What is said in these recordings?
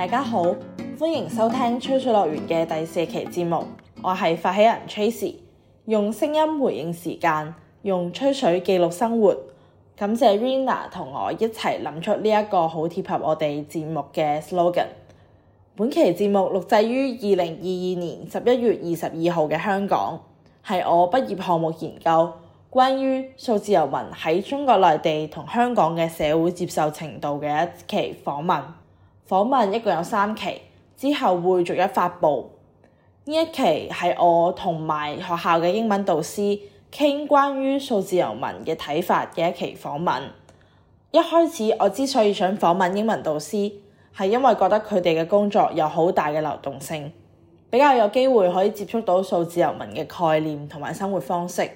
大家好，歡迎收聽吹水樂園嘅第四期節目，我係發起人 Tracy，用聲音回應時間，用吹水記錄生活。感謝 Rina 同我一齊諗出呢一個好貼合我哋節目嘅 slogan。本期節目錄製於二零二二年十一月二十二號嘅香港，係我畢業項目研究關於數字遊民喺中國內地同香港嘅社會接受程度嘅一期訪問。 訪問一共有三期，之後會逐一發布。呢一期係我同埋學校嘅英文導師傾關於數字遊民嘅睇法嘅一期訪問。一開始我之所以想訪問英文導師，係因為覺得佢哋嘅工作有好大嘅流動性，比較有機會可以接觸到數字遊民嘅概念同埋生活方式。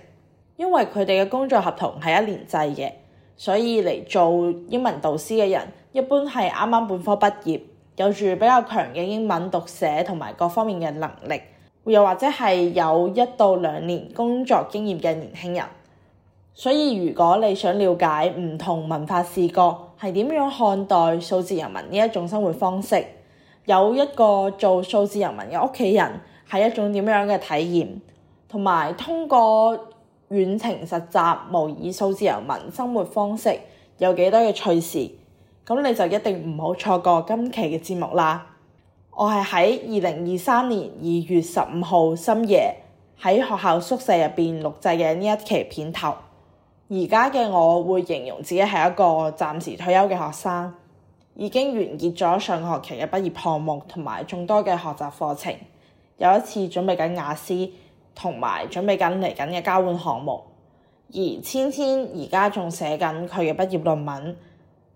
因為佢哋嘅工作合同係一年制嘅， 所以嚟做英文導師嘅人一般係啱啱本科畢業，有住比較強嘅英文讀寫同埋各方面嘅能力，又或者係有一到兩年工作經驗嘅年輕人。所以如果你想了解唔同文化視角係點樣看待數字遊民呢一種生活方式，有一個做數字遊民嘅屋企人係一種點樣嘅體驗，同埋通過 遠程實習模擬數字遊民生活方式有幾多嘅趣事，咁你就一定唔好錯過今期嘅節目啦。我係喺二零二三年二月十五號深夜喺學校宿舍入邊錄製嘅呢一期片頭。而家嘅我會形容自己係一個暫時退休嘅學生，已經完結咗上學期嘅畢業項目同埋眾多嘅學習課程，有一次準備緊雅思， 同埋準備緊嚟緊嘅交換項目。而芊芊而家仲寫緊佢嘅畢業論文，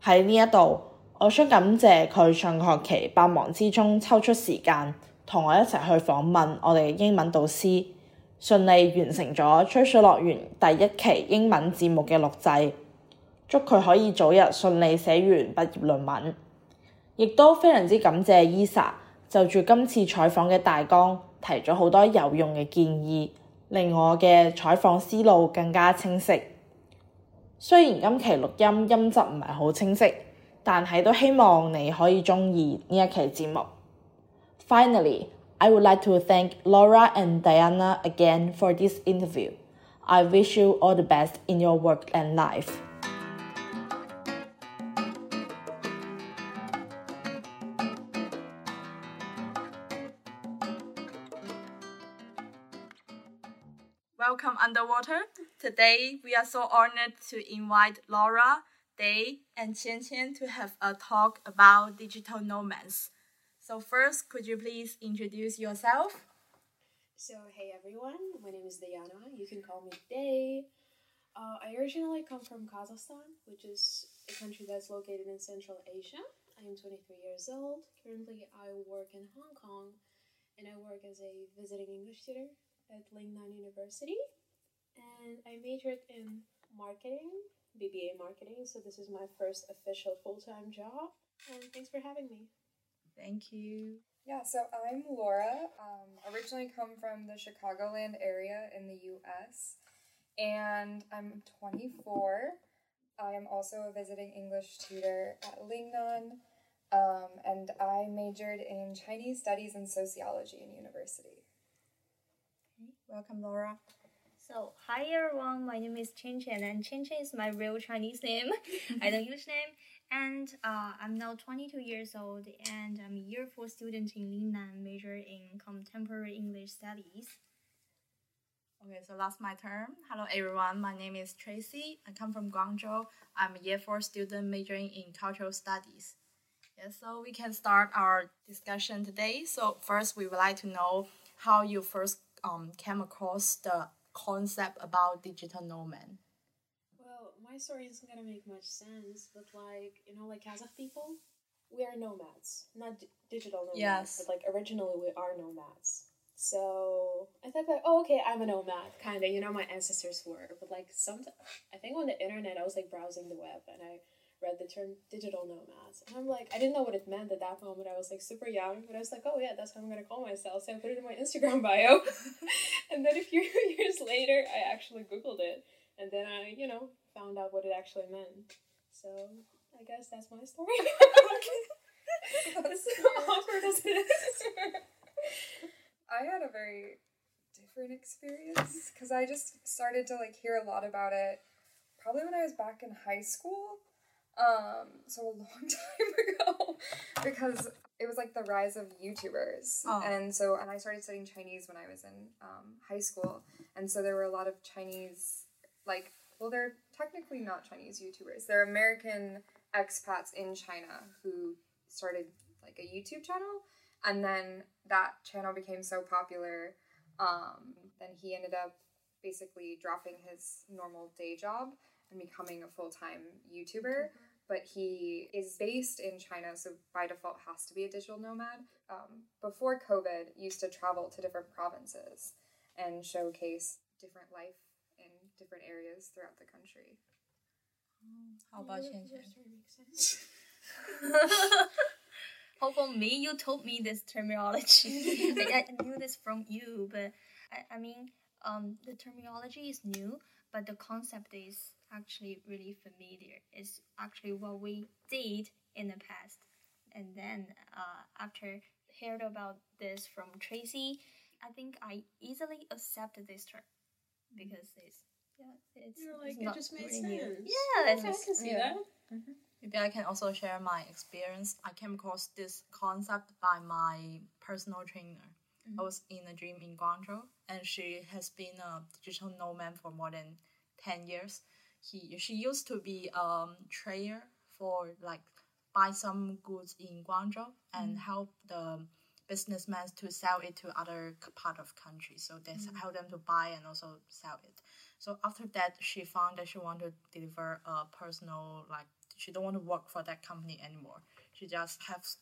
喺呢一度，我想感謝佢上學期百忙之中抽出時間同我一齊去訪問我哋嘅英文導師。順利完成咗吹水樂園第一期英文節目嘅錄製，祝佢可以早日順利寫完畢業論文。亦都非常之感謝 Esa 就住今次採訪嘅大綱 提咗好多有用嘅建議，令我嘅採訪思路更加清晰。雖然今期錄音音質唔係好清晰，但係都希望你可以鍾意呢一期節目。Finally。I would like to thank Laura and Diana again for this interview. I wish you all the best in your work and life. Welcome underwater. Today we are so honored to invite Laura, Day, and Qian Qian to have a talk about digital nomads. So first, could you please introduce yourself? So hey everyone, my name is Dayana. You can call me Day. Uh, I originally come from Kazakhstan, which is a country that's located in Central Asia. I am 23 years old. Currently, I work in Hong Kong, and I work as a visiting English tutor at Lingnan University. And I majored in marketing, BBA marketing. So this is my first official full-time job. And thanks for having me. Thank you. Yeah, so I'm Laura. Um, originally come from the Chicagoland area in the US, and I'm 24. I am also a visiting English tutor at Lingnan, um, and I majored in Chinese studies and sociology in university. Welcome, Laura. So, hi everyone, my name is Qianqian, and Qianqian is my real Chinese name, I don't English name. And uh, I'm now 22 years old, and I'm a year four student in Lingnan, major in contemporary English studies. Okay, so that's my turn. Hello everyone, my name is Tracy. I come from Guangzhou. I'm a year four student majoring in cultural studies. Yeah, so we can start our discussion today. So first, we would like to know how you first um, came across the concept about digital nomad. Well, my story isn't gonna make much sense, but like, you know, like Kazakh people, we are nomads, not d- digital nomads, Yes. but like originally we are nomads. So I thought like, oh, okay, I'm a nomad, kind of. You know, my ancestors were, but like some, I think on the internet, I was like browsing the web and I read the term digital nomads, and I'm like, I didn't know what it meant at that moment. I was like super young, but I was like, oh yeah, that's how I'm gonna call myself. So I put it in my Instagram bio, and then a few years later, I actually googled it, and then I, you know, found out what it actually meant. So I guess that's my story. As awkward as it is. I had a very different experience because I just started to like hear a lot about it probably when I was back in high school. Um, so a long time ago because it was like the rise of YouTubers. Oh. And so and I started studying Chinese when I was in um, high school. And so there were a lot of Chinese like well they're technically not Chinese YouTubers. They're American expats in China who started like a YouTube channel and then that channel became so popular um, then he ended up basically dropping his normal day job and becoming a full-time youtuber but he is based in china so by default has to be a digital nomad um, before covid used to travel to different provinces and showcase different life in different areas throughout the country How about Your- Chen your Chen? story makes sense. How for me, you told me this terminology. I, I knew this from you, but I, I mean, um, the terminology is new, but the concept is actually really familiar. It's actually what we did in the past, and then uh, after heard about this from Tracy, I think I easily accepted this term because it's yeah, it's, You're it's like, it just made really sense. new. Yeah, it's Okay, I can see yeah. that. Maybe I can also share my experience. I came across this concept by my personal trainer. I was in a gym in Guangzhou, and she has been a digital nomad for more than ten years. He she used to be um trader for like buy some goods in Guangzhou and help the businessmen to sell it to other part of country. So they s help them to buy and also sell it. So after that, she found that she wanted to deliver a personal like she don't want to work for that company anymore. She just has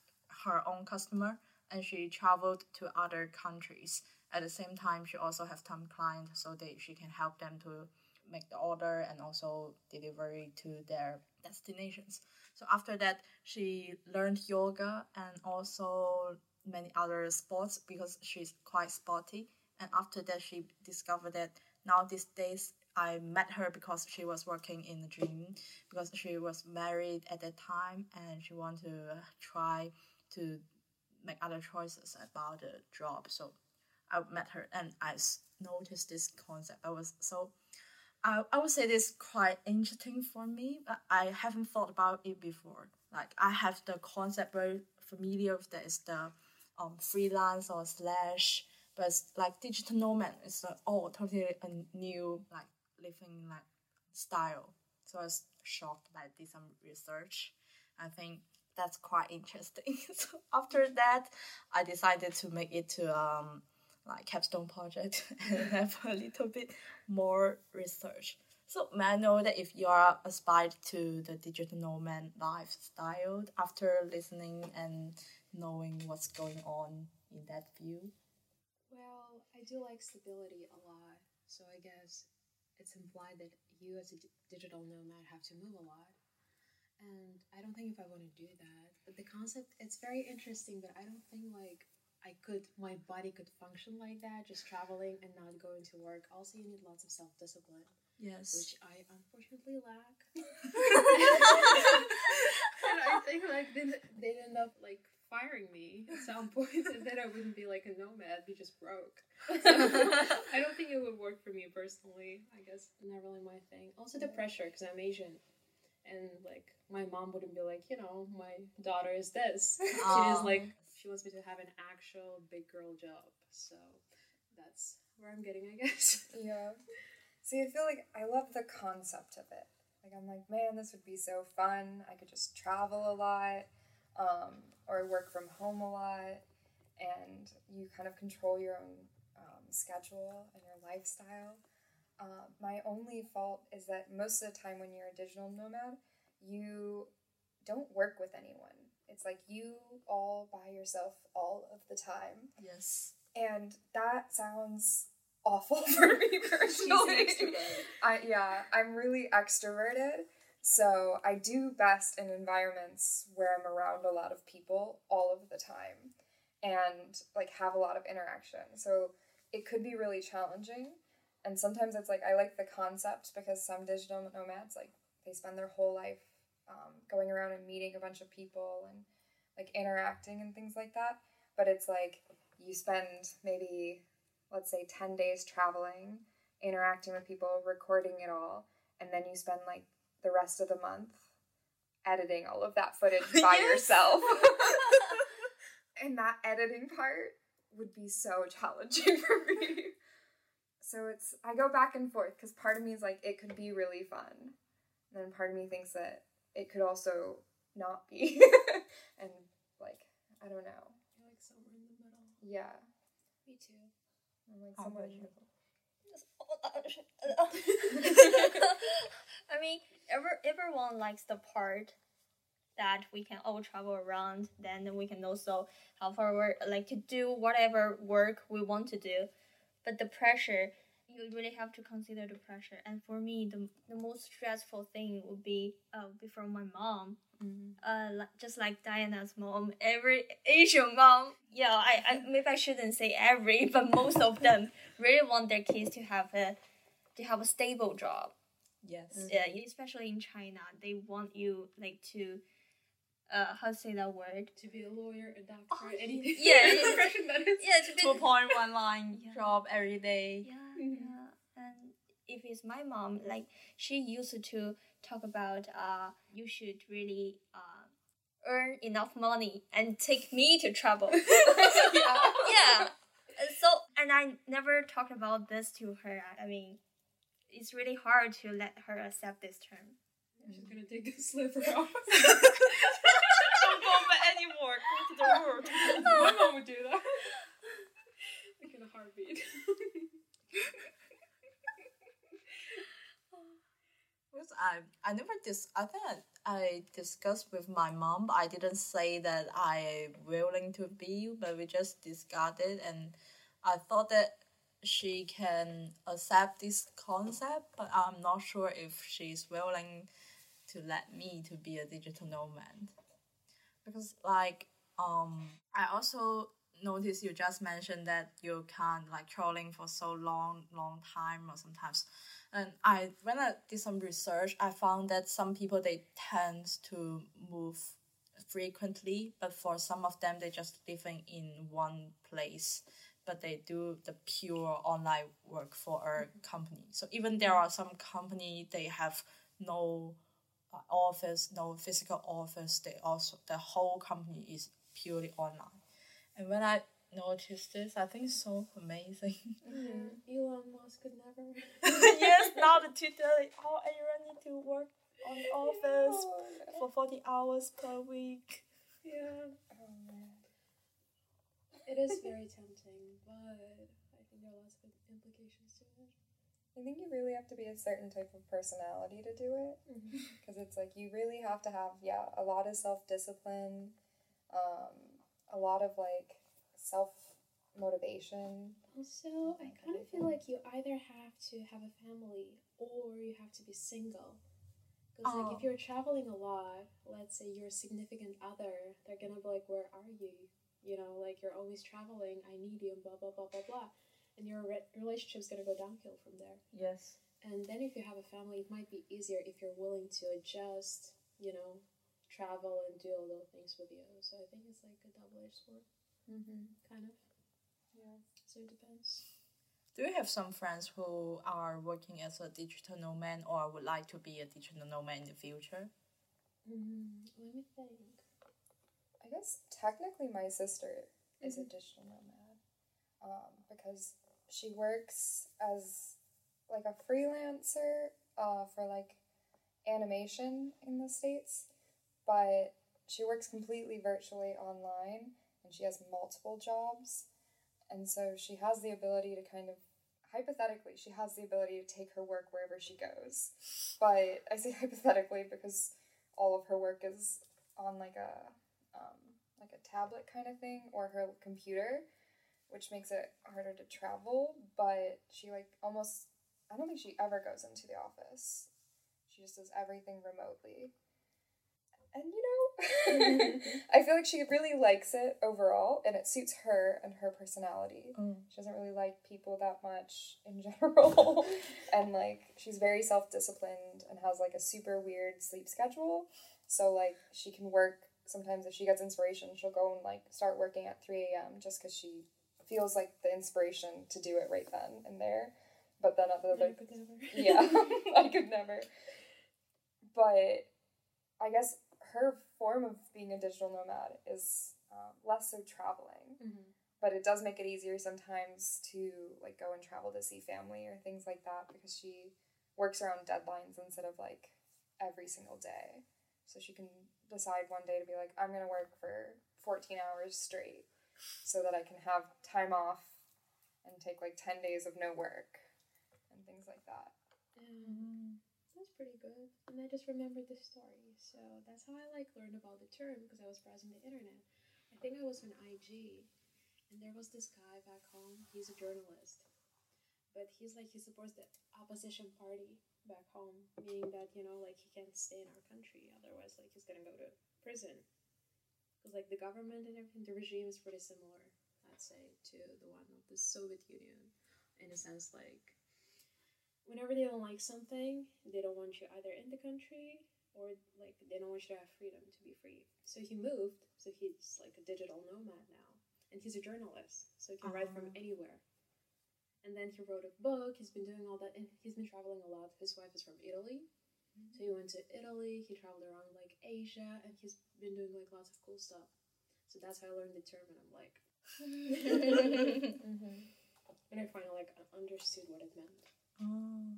her own customer and she traveled to other countries. At the same time, she also has some clients so that she can help them to make the order and also delivery to their destinations. So after that, she learned yoga and also many other sports because she's quite sporty. And after that, she discovered that now these days I met her because she was working in the gym because she was married at that time and she wanted to uh, try to make other choices about the job. So I met her and I noticed this concept. I was so I, I would say this quite interesting for me, but I haven't thought about it before. Like I have the concept very familiar with that is the um freelance or slash, but like digital nomad. is like oh totally a new like living like style. So I was shocked by did some research. I think that's quite interesting. so after that, I decided to make it to um like capstone project and have a little bit more research. So may I know that if you are aspired to the digital nomad lifestyle after listening and knowing what's going on in that view? Well, I do like stability a lot, so I guess it's implied that you as a digital nomad have to move a lot. And I don't think if I want to do that. But the concept, it's very interesting, but I don't think like I could, my body could function like that, just traveling and not going to work. Also, you need lots of self discipline, Yes. which I unfortunately lack. and I think like then they'd end up like firing me at some point, and then I wouldn't be like a nomad, be just broke. So, I don't think it would work for me personally. I guess not really my thing. Also the pressure because I'm Asian, and like my mom wouldn't be like, you know, my daughter is this. She is like she wants me to have an actual big girl job. So that's where I'm getting, I guess. Yeah. See, I feel like I love the concept of it. Like, I'm like, man, this would be so fun. I could just travel a lot, um, or work from home a lot, and you kind of control your own um, schedule and your lifestyle. Uh, my only fault is that most of the time when you're a digital nomad, you don't work with anyone. It's like you all by yourself all of the time. Yes. And that sounds awful for me personally. I yeah, I'm really extroverted. So I do best in environments where I'm around a lot of people all of the time and like have a lot of interaction. So it could be really challenging. And sometimes it's like I like the concept because some digital nomads like they spend their whole life um, going around and meeting a bunch of people and like interacting and things like that. But it's like you spend maybe, let's say, 10 days traveling, interacting with people, recording it all, and then you spend like the rest of the month editing all of that footage by yourself. and that editing part would be so challenging for me. So it's I go back and forth because part of me is like it could be really fun, and then part of me thinks that it could also not be, and like I don't know. You're like somewhere in the middle. Yeah, Me too. I'm like oh, somewhere in the middle. I mean, ever, everyone likes the part that we can all travel around. Then we can also have our work, like to do whatever work we want to do. But the pressure, you really have to consider the pressure. And for me, the, the most stressful thing would be uh, be from my mom. Uh, li- just like Dayana's mom, every Asian mom, yeah, I, I maybe I shouldn't say every, but most of them really want their kids to have a to have a stable job Yes. yeah, especially in China, they want you like to, uh, how to say that word? To be a lawyer, a doctor, Oh, anything. yeah, yeah. profession that is. Yeah, to be. Two point one line Yeah. job every day. Yeah, Mhm. yeah. And if it's my mom, like she used to talk about, uh, you should really uh, earn enough money and take me to travel. yeah. yeah. And So and I never talked about this to her. I mean, it's really hard to let her accept this term. She's gonna take this sliver off. Don't go for anymore. Go to the world. My mom would do that. like in a heartbeat. Because I, I never dis. I think I, I discussed with my mom, I didn't say that I willing to be. But we just discussed it, and I thought that she can accept this concept, but I'm not sure if she's willing to let me to be a digital nomad. Because like um, I also noticed you just mentioned that you can't like traveling for so long, long time, or sometimes and I when I did some research, I found that some people they tend to move frequently, but for some of them they just living in one place, but they do the pure online work for a company. So even there are some company they have no uh, office, no physical office. They also the whole company is purely online. And when I noticed this, I think it's so amazing. Elon Musk could never. yes, now the tutor, oh, everyone need to work on the office for 40 hours per week. Yeah. Oh, man. It is very tempting, but I think there are lots of implications to it. I think you really have to be a certain type of personality to do it. because it's like you really have to have yeah a lot of self-discipline um, a lot of like self motivation Also, I kind of feel like you either have to have a family or you have to be single. Because like Oh. if you're traveling a lot, let's say your significant other, they're gonna be like, "Where are you?" You know, like you're always traveling. I need you, and blah blah blah blah blah. And your re- relationship's gonna go downhill from there. Yes. And then if you have a family, it might be easier if you're willing to adjust. You know, travel and do all those things with you. So I think it's like a double-edged sword, mm-hmm. kind of. yeah So it depends. Do you have some friends who are working as a digital nomad or would like to be a digital nomad in the future? Mm, let me think. i guess technically my sister is a digital nomad um, because she works as like a freelancer uh, for like animation in the states but she works completely virtually online and she has multiple jobs. And so she has the ability to kind of hypothetically she has the ability to take her work wherever she goes. But i say hypothetically because all of her work is on like a um, like a tablet kind of thing or her computer which makes it harder to travel. But she like almost i don't think she ever goes into the office. She just does everything remotely and you know i feel like she really likes it overall and it suits her and her personality mm. she doesn't really like people that much in general and like she's very self-disciplined and has like a super weird sleep schedule so like she can work sometimes if she gets inspiration, she'll go and like start working at 3 a.m. just because she feels like the inspiration to do it right then and there. But then at the other, I could never. yeah, I could never. But I guess her form of being a digital nomad is um, less so traveling, Mhm. but it does make it easier sometimes to like go and travel to see family or things like that because she works around deadlines instead of like every single day. So she can decide one day to be like, I'm gonna work for 14 hours straight so that I can have time off and take like 10 days of no work and things like that. Yeah. Pretty good. And I just remembered this story. So that's how I like learned about the term because I was browsing the internet. I think I was on IG and there was this guy back home. He's a journalist. But he's like he supports the opposition party back home, meaning that, you know, like he can't stay in our country. Otherwise like he's gonna go to prison. Because like the government and everything, the regime is pretty similar, I'd say, to the one of the Soviet Union. In a sense like whenever they don't like something, they don't want you either in the country or like they don't want you to have freedom to be free. So he moved, so he's like a digital nomad now. And he's a journalist, so he can write from anywhere. And then he wrote a book, he's been doing all that, and he's been traveling a lot. His wife is from Italy. So he went to Italy, he traveled around like Asia, and he's been doing like lots of cool stuff. So that's how I learned the term, and I'm like, mm-hmm. and I finally like understood what it meant. Oh.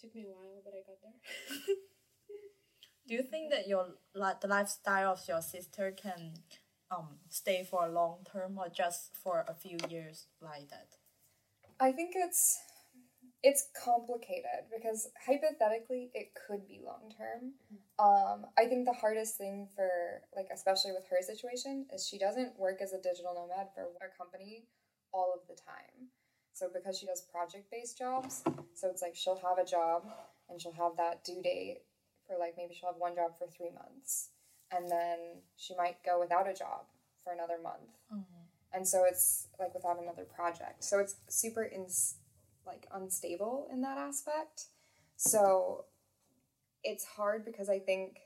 Took me a while, but I got there. Do you think that your like the lifestyle of your sister can um stay for a long term or just for a few years like that? I think it's it's complicated because hypothetically it could be long term. Um, I think the hardest thing for like especially with her situation is she doesn't work as a digital nomad for a company all of the time. So because she does project based jobs, so it's like she'll have a job and she'll have that due date for like maybe she'll have one job for three months and then she might go without a job for another month. And so it's like without another project. So it's super ins- like unstable in that aspect. So it's hard because i think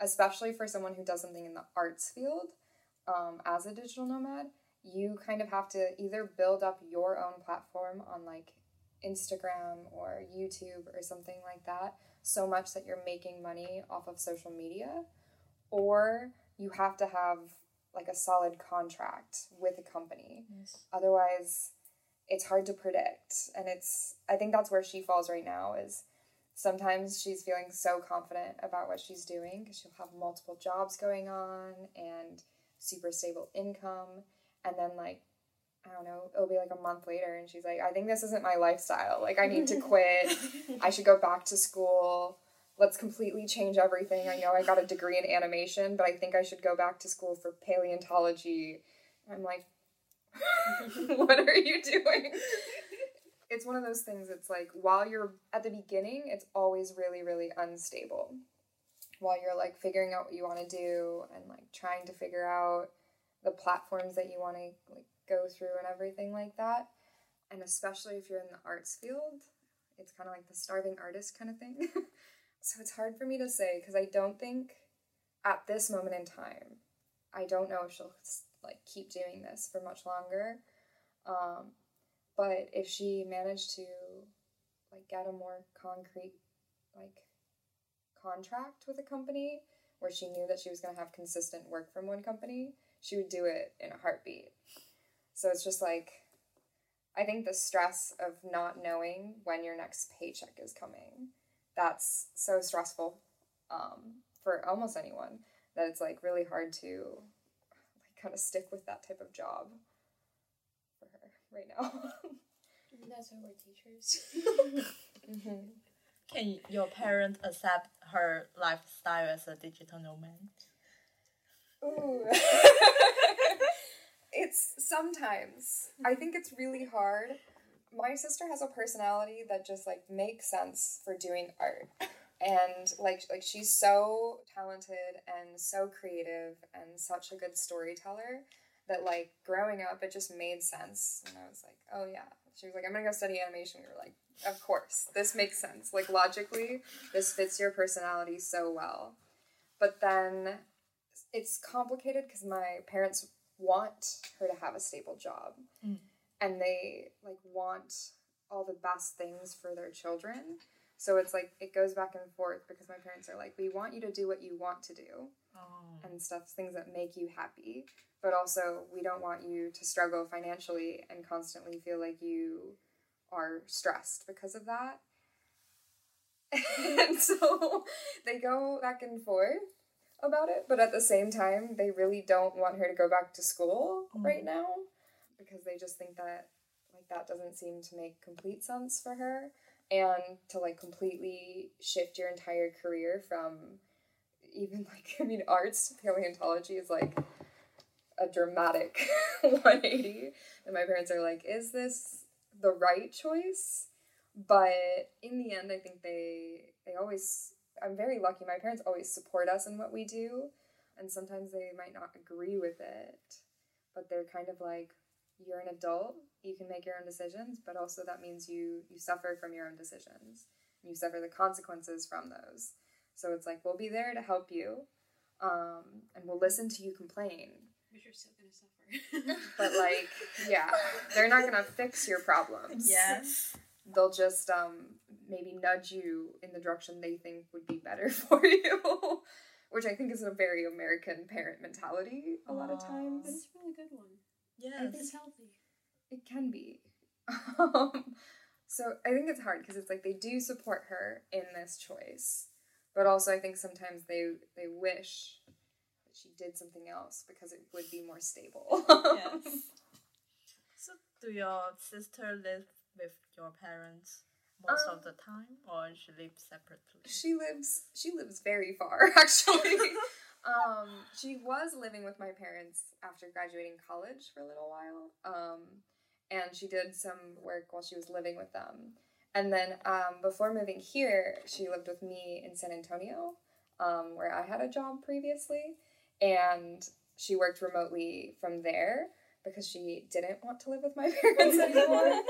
especially for someone who does something in the arts field um, as a digital nomad you kind of have to either build up your own platform on like instagram or youtube or something like that so much that you're making money off of social media or you have to have like a solid contract with a company. Yes. otherwise it's hard to predict. And it's i think that's where she falls right now is sometimes she's feeling so confident about what she's doing because she'll have multiple jobs going on and super stable income and then like i don't know it'll be like a month later and she's like i think this isn't my lifestyle. Like i need to quit. I should go back to school. Let's completely change everything. I know i got a degree in animation but i think i should go back to school for paleontology. I'm like what are you doing? It's one of those things, it's like while you're at the beginning, it's always really, really unstable. While you're like figuring out what you want to do and like trying to figure out the platforms that you want to like go through and everything like that. And especially if you're in the arts field, it's kind of like the starving artist kind of thing. so it's hard for me to say because I don't think at this moment in time, I don't know if she'll like keep doing this for much longer. Um, but if she managed to like get a more concrete like contract with a company where she knew that she was going to have consistent work from one company, she would do it in a heartbeat. So it's just like I think the stress of not knowing when your next paycheck is coming, that's so stressful um, for almost anyone that it's like really hard to like kind of stick with that type of job for her right now. That's why we're teachers. mm-hmm. Can your parents accept her lifestyle as a digital nomad? Ooh. it's sometimes. I think it's really hard. My sister has a personality that just like makes sense for doing art. And like like she's so talented and so creative and such a good storyteller that like growing up it just made sense. And I was like, "Oh yeah." She was like, "I'm going to go study animation." We were like, "Of course. This makes sense. Like logically, this fits your personality so well." But then it's complicated because my parents want her to have a stable job. Mm. and they like want all the best things for their children. So it's like it goes back and forth because my parents are like we want you to do what you want to do. Oh. and stuff things that make you happy. But also we don't want you to struggle financially and constantly feel like you are stressed because of that. And so they go back and forth about it but at the same time they really don't want her to go back to school Mm. right now because they just think that like that doesn't seem to make complete sense for her. And to like completely shift your entire career from even like I mean arts paleontology is like a dramatic 180 and my parents are like is this the right choice? But in the end I think they they always I'm very lucky. My parents always support us in what we do and sometimes they might not agree with it but they're kind of like you're an adult you can make your own decisions but also that means you you suffer from your own decisions. You suffer the consequences from those. So it's like we'll be there to help you um, and we'll listen to you complain. But you're still gonna suffer. but like yeah they're not gonna fix your problems. Yes. they'll just um, maybe nudge you in the direction they think would be better for you which i think is a very american parent mentality a lot of times it's a really good one. Yes. It's healthy. it can be um, so i think it's hard because it's like they do support her in this choice but also i think sometimes they they wish that she did something else because it would be more stable yes. So, do your sister live with your parents most Um, of the time, or she lives separately? she lives she lives very far actually. Um she was living with my parents after graduating college for a little while um and she did some work while she was living with them. And then um before moving here she lived with me in san antonio um where i had a job previously and she worked remotely from there because she didn't want to live with my parents anymore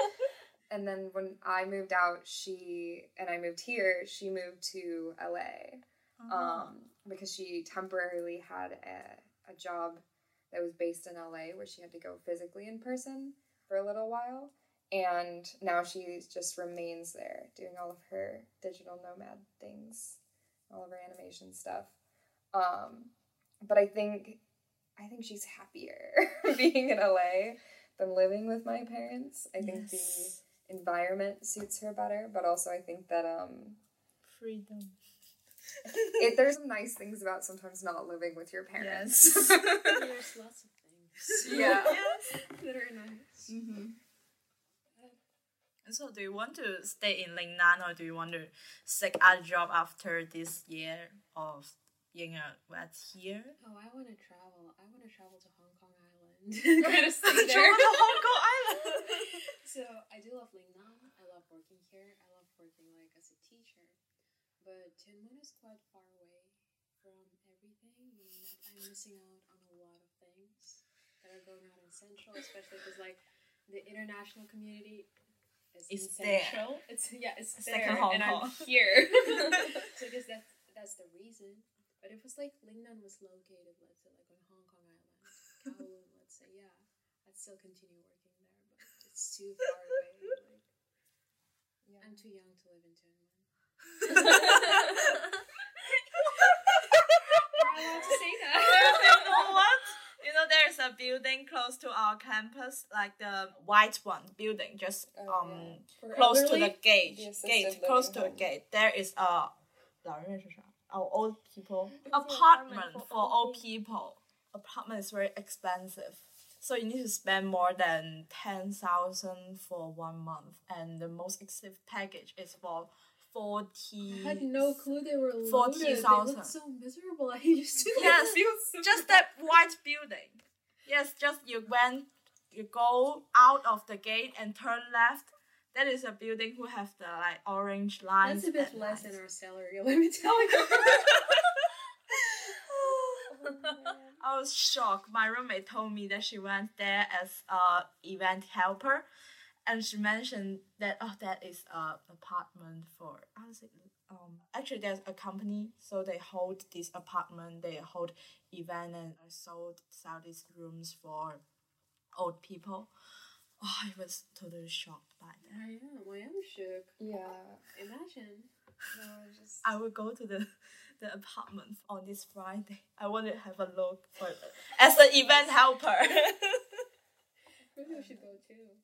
and then when I moved out, she and I moved here. She moved to LA Oh. um, because she temporarily had a, a job that was based in LA where she had to go physically in person for a little while. And now she just remains there doing all of her digital nomad things, all of her animation stuff. Um, but I think I think she's happier being in LA than living with my parents. I think the Yes. Environment suits her better, but also I think that um freedom. it, there's some nice things about sometimes not living with your parents. Yes. There's lots of things. Yeah. that are nice. Mm-hmm. And so, do you want to stay in Lingnan or do you want to seek a job after this year of being a vet here? Oh, I want to travel. I want to travel to Hong Kong Island. kind of stay there. Travel to Hong Kong Island. so I do love Lingnan. I love working here. I love working like as a teacher. But Tuen Mun is quite far away from everything, meaning that I'm missing out on a lot of things that are going on in Central, especially because like the international community is It's in there. Central. It's yeah, it's It's like there, in Hong and Kong. I'm here. so I guess that's that's the reason. But it was like Lingnan was located, let's say like on Hong Kong Island, Kowloon, let's say, yeah, I'd still continue working there, but it's too far away. Like, yeah. I'm too young to live in Tuen Mun. Say that? you know what? You know, there's a building close to our campus, like the white one building, just oh, um, um yeah. close to the gate. Gate, close to home. a gate. There is a 老人院是啥？our old people apartment for old people. Apartment is very expensive. So you need to spend more than ten thousand for one month, and the most expensive package is for forty. I had no clue they were loaded. 40,000. They so miserable. I used to Yes, so just that white building. Yes, just you went, you go out of the gate and turn left. That is a building who have the like orange lines. That's a bit less lines. than our salary, let me tell you. Oh, I was shocked. My roommate told me that she went there as a event helper, and she mentioned that oh, that is a apartment for how is it um actually there's a company, so they hold this apartment, they hold event and I sold sell these rooms for old people. Oh, I was totally shocked by that. I am. I am shook. Yeah. Imagine. No, I just I will go to the the apartment on this Friday. I want to have a look for as an event helper. Maybe we should go too.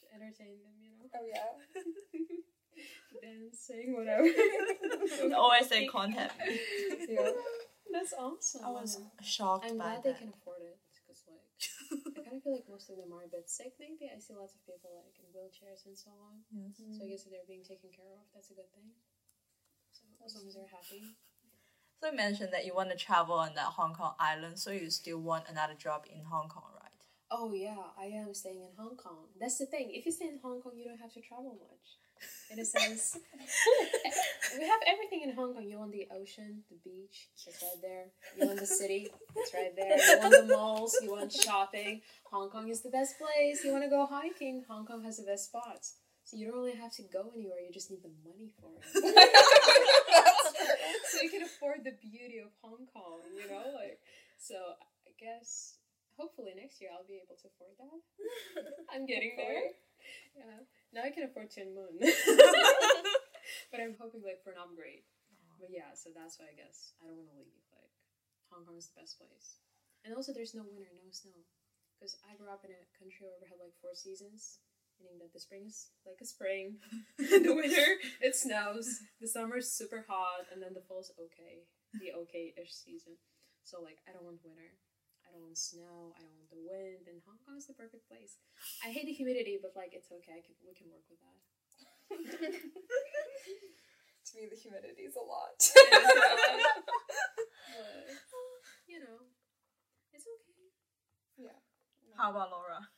To entertain them, you know? Oh yeah. Dancing, whatever. Always say contact. Yeah. That's awesome. I was shocked I'm by glad they that. can afford it because, like, I kind of feel like most of them are a bit sick. Maybe I see lots of people like in wheelchairs and so on. Yes. So I guess if they're being taken care of, that's a good thing. So as long as they're happy. So you mentioned that you want to travel on the Hong Kong island, so you still want another job in Hong Kong, right? Oh yeah, I am staying in Hong Kong. That's the thing. If you stay in Hong Kong, you don't have to travel much. In a sense, we have everything in Hong Kong. You want the ocean, the beach, it's right there. You want the city, it's right there. You want the malls, you want shopping. Hong Kong is the best place. You want to go hiking, Hong Kong has the best spots. So you don't really have to go anywhere. You just need the money for it. so you can afford the beauty of Hong Kong. You know, like so. I guess hopefully next year I'll be able to afford that. I'm getting there. Yeah. Now I can afford Moon. but I'm hoping like for an upgrade. But yeah, so that's why I guess I don't want to leave. Like Hong Kong is the best place. And also there's no winter, no snow. Because I grew up in a country where we had like four seasons. Meaning that the spring is like a spring, the winter it snows, the summer is super hot, and then the fall's okay, the okay-ish season. So like I don't want winter. I don't want snow. I don't want the wind. And Hong Kong is the perfect place. I hate the humidity, but like it's okay. I can, we can work with that. to me, the humidity is a lot. But, you know, it's okay. yeah. How about Laura?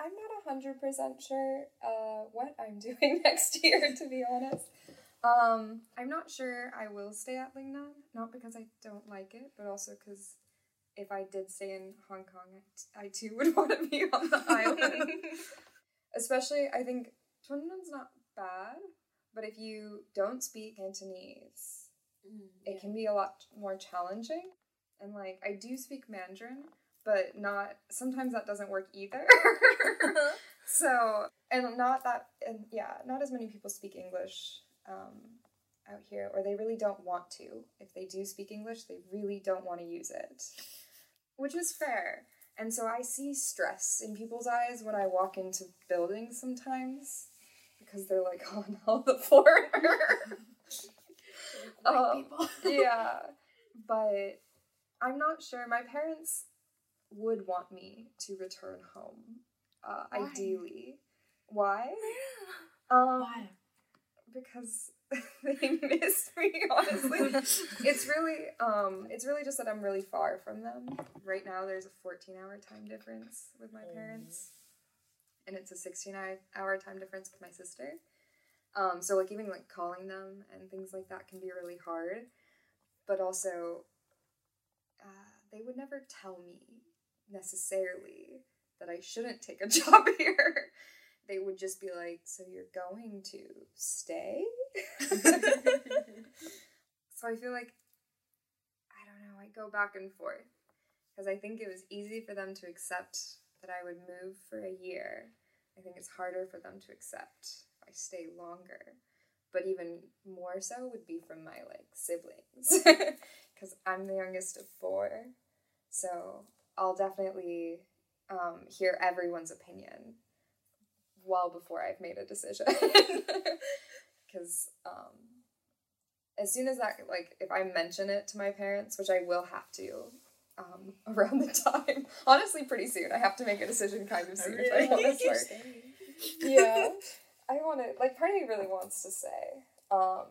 I'm not hundred percent sure uh, what I'm doing next year, to be honest. Um, I'm not sure I will stay at Lingnan, not because I don't like it, but also because if I did stay in Hong Kong, I, too would want to be on the island. Especially, I think Tuen Mun's not bad, but if you don't speak Cantonese, it can be a lot more challenging. And like, I do speak Mandarin, but not sometimes that doesn't work either. so, and not that, and yeah, not as many people speak English um, out here, or they really don't want to. If they do speak English, they really don't want to use it, which is fair. And so I see stress in people's eyes when I walk into buildings sometimes because they're like, oh no, the foreigner. White Um, people. yeah, but I'm not sure. My parents would want me to return home, uh, Why? ideally. Why? Um, Why? Because they miss me. Honestly, it's really um, it's really just that I'm really far from them. Right now, there's a 14 hour time difference with my parents, and it's a 16 hour time difference with my sister. Um, so like even like calling them and things like that can be really hard. But also, uh, they would never tell me necessarily that I shouldn't take a job here. They would just be like, "So you're going to stay?" so I feel like I don't know. I go back and forth because I think it was easy for them to accept that I would move for a year. I think it's harder for them to accept I stay longer. But even more so would be from my like siblings because I'm the youngest of four. So I'll definitely um, hear everyone's opinion well before I've made a decision. Because um, as soon as that, like, if I mention it to my parents, which I will have to um, around the time, honestly, pretty soon, I have to make a decision kind of soon if I want to start. Yeah, I want to, like, part of me really wants to say. Um,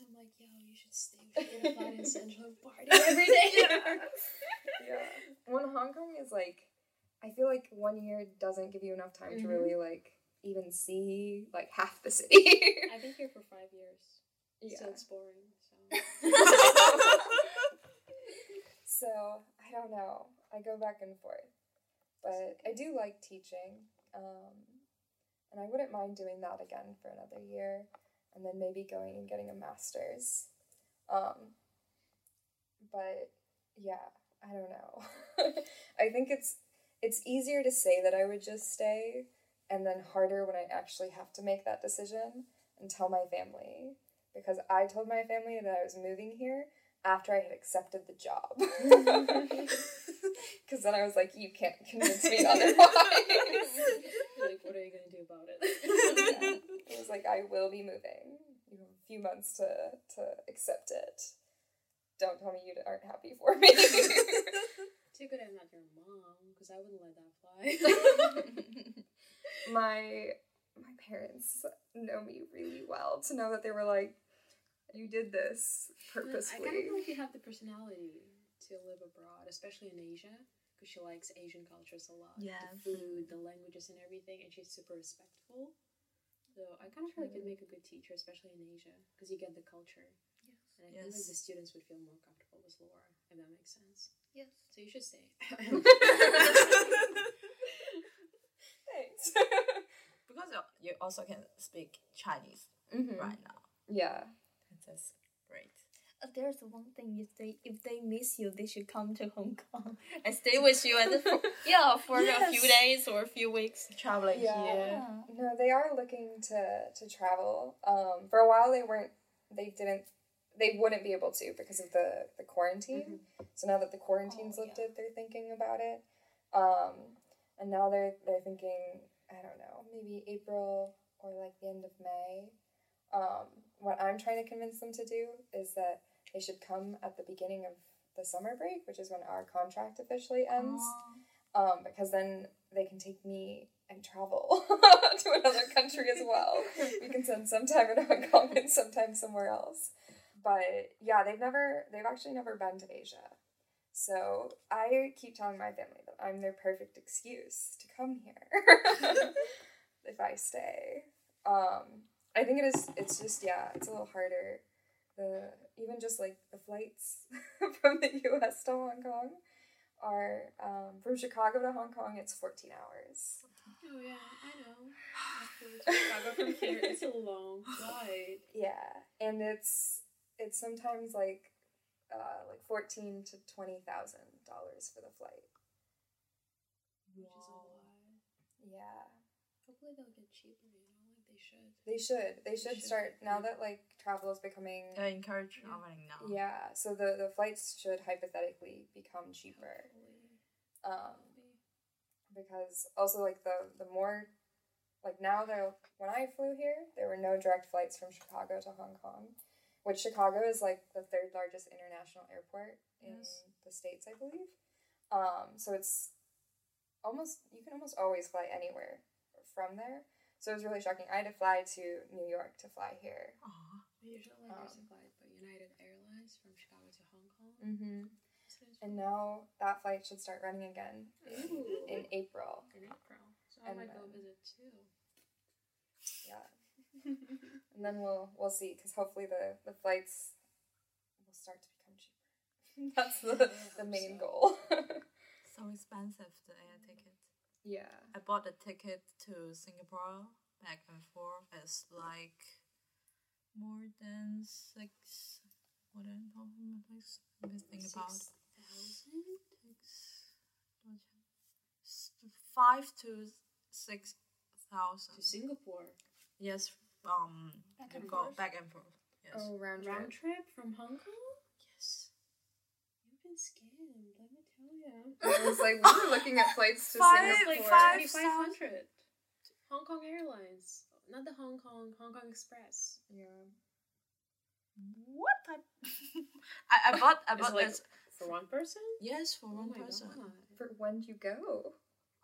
I'm like, yo, you should stay. We should get a flight in Central and party every day. yeah. When Hong Kong is like, I feel like one year doesn't give you enough time to Mhm. really like even see like half the city. I've been here for five years. yeah. Still exploring. So. so I don't know. I go back and forth, but I do like teaching, um, and I wouldn't mind doing that again for another year. and then maybe going and getting a master's. Um, but yeah, I don't know. I think it's it's easier to say that I would just stay and then harder when I actually have to make that decision and tell my family because I told my family that I was moving here after I had accepted the job. Cuz then I was like you can't convince me otherwise. like, what are you gonna do about it? it was like I will be moving. You have a few months to to accept it. Don't tell me you aren't happy for me. Too good I'm not your mom, because I wouldn't let that fly. my my parents know me really well to know that they were like, you did this purposefully. I kind purposefully. of feel like you have the personality to live abroad, especially in Asia, because she likes Asian cultures a lot. Yes. The food, the languages, and everything, and she's super respectful. So I kind of feel like you'd make a good teacher, especially in Asia, because you get the culture. Yes. And I feel like the students would feel more comfortable with Laura, if that makes sense. Yes. So you should stay. Thanks. because you- you also can speak Chinese Mhm. right now. Yeah. That's great. Uh, there's one thing if they if they miss you, they should come to Hong Kong and stay with you and for, yeah for a few days or a few weeks. Traveling Yeah. here. No, they are looking to to travel. Um, for a while they weren't. They didn't. They wouldn't be able to because of the the quarantine. So now that the quarantine's Oh, yeah. lifted, they're thinking about it. Um, and now they're they're thinking. I don't know, maybe April or like the end of May. Um, what I'm trying to convince them to do is that they should come at the beginning of the summer break, which is when our contract officially ends um, because then they can take me and travel to another country as well. we can spend some time in Hong Kong and sometime somewhere else. But yeah, they've never, they've actually never been to Asia. So I keep telling my family that I'm their perfect excuse to come here if I stay. Um, I think it is, it's just, yeah, it's a little harder. The, even just like the flights from the US to Hong Kong are um, from Chicago to Hong Kong. It's fourteen hours. oh yeah, I know. After Chicago from here, it's a long flight. Yeah, and it's it's sometimes like uh, like fourteen to twenty thousand dollars for the flight. Which is a lot. Yeah, Hopefully they'll get cheaper, you know, like they should. they should they should should. start now that like travel is becoming. I encourage traveling now. Yeah, so the the flights should hypothetically become cheaper. Hopefully. Um, because also like the the more like now there when I flew here there were no direct flights from Chicago to Hong Kong, which Chicago is like the third largest international airport in Yes. the states I believe. Um, so it's almost you can almost always fly anywhere from there. So it was really shocking. I had to fly to New York to fly here. Aw. Usually there's a Um, flight by United Airlines from Chicago to Hong Kong. Mm-hmm. And now that flight should start running again Ooh. in April. in April. So I And might go visit too. Yeah. And then we'll we'll see because hopefully the the flights will start to become cheaper. That's the the main so. goal. So expensive the air ticket. yeah. I bought a ticket to Singapore back and forth. It's like more than six. What am I talking about? Let me think about Six thousand? six. Five to six thousand. To Singapore. Yes. Um. Back you and go forth? back and forth. Yes. Oh, round Round trip. trip from Hong Kong? Yes. You've been scammed, let me tell you. I was like, we were looking at flights to Five- It's Singapore. like five- thirty five hundred. Hong Kong Airlines. Not the Hong Kong, Hong Kong Express. Yeah. What? I, I, I bought. I Is bought it like this. for one person? Yes, for Oh one my person. god. For when did you go?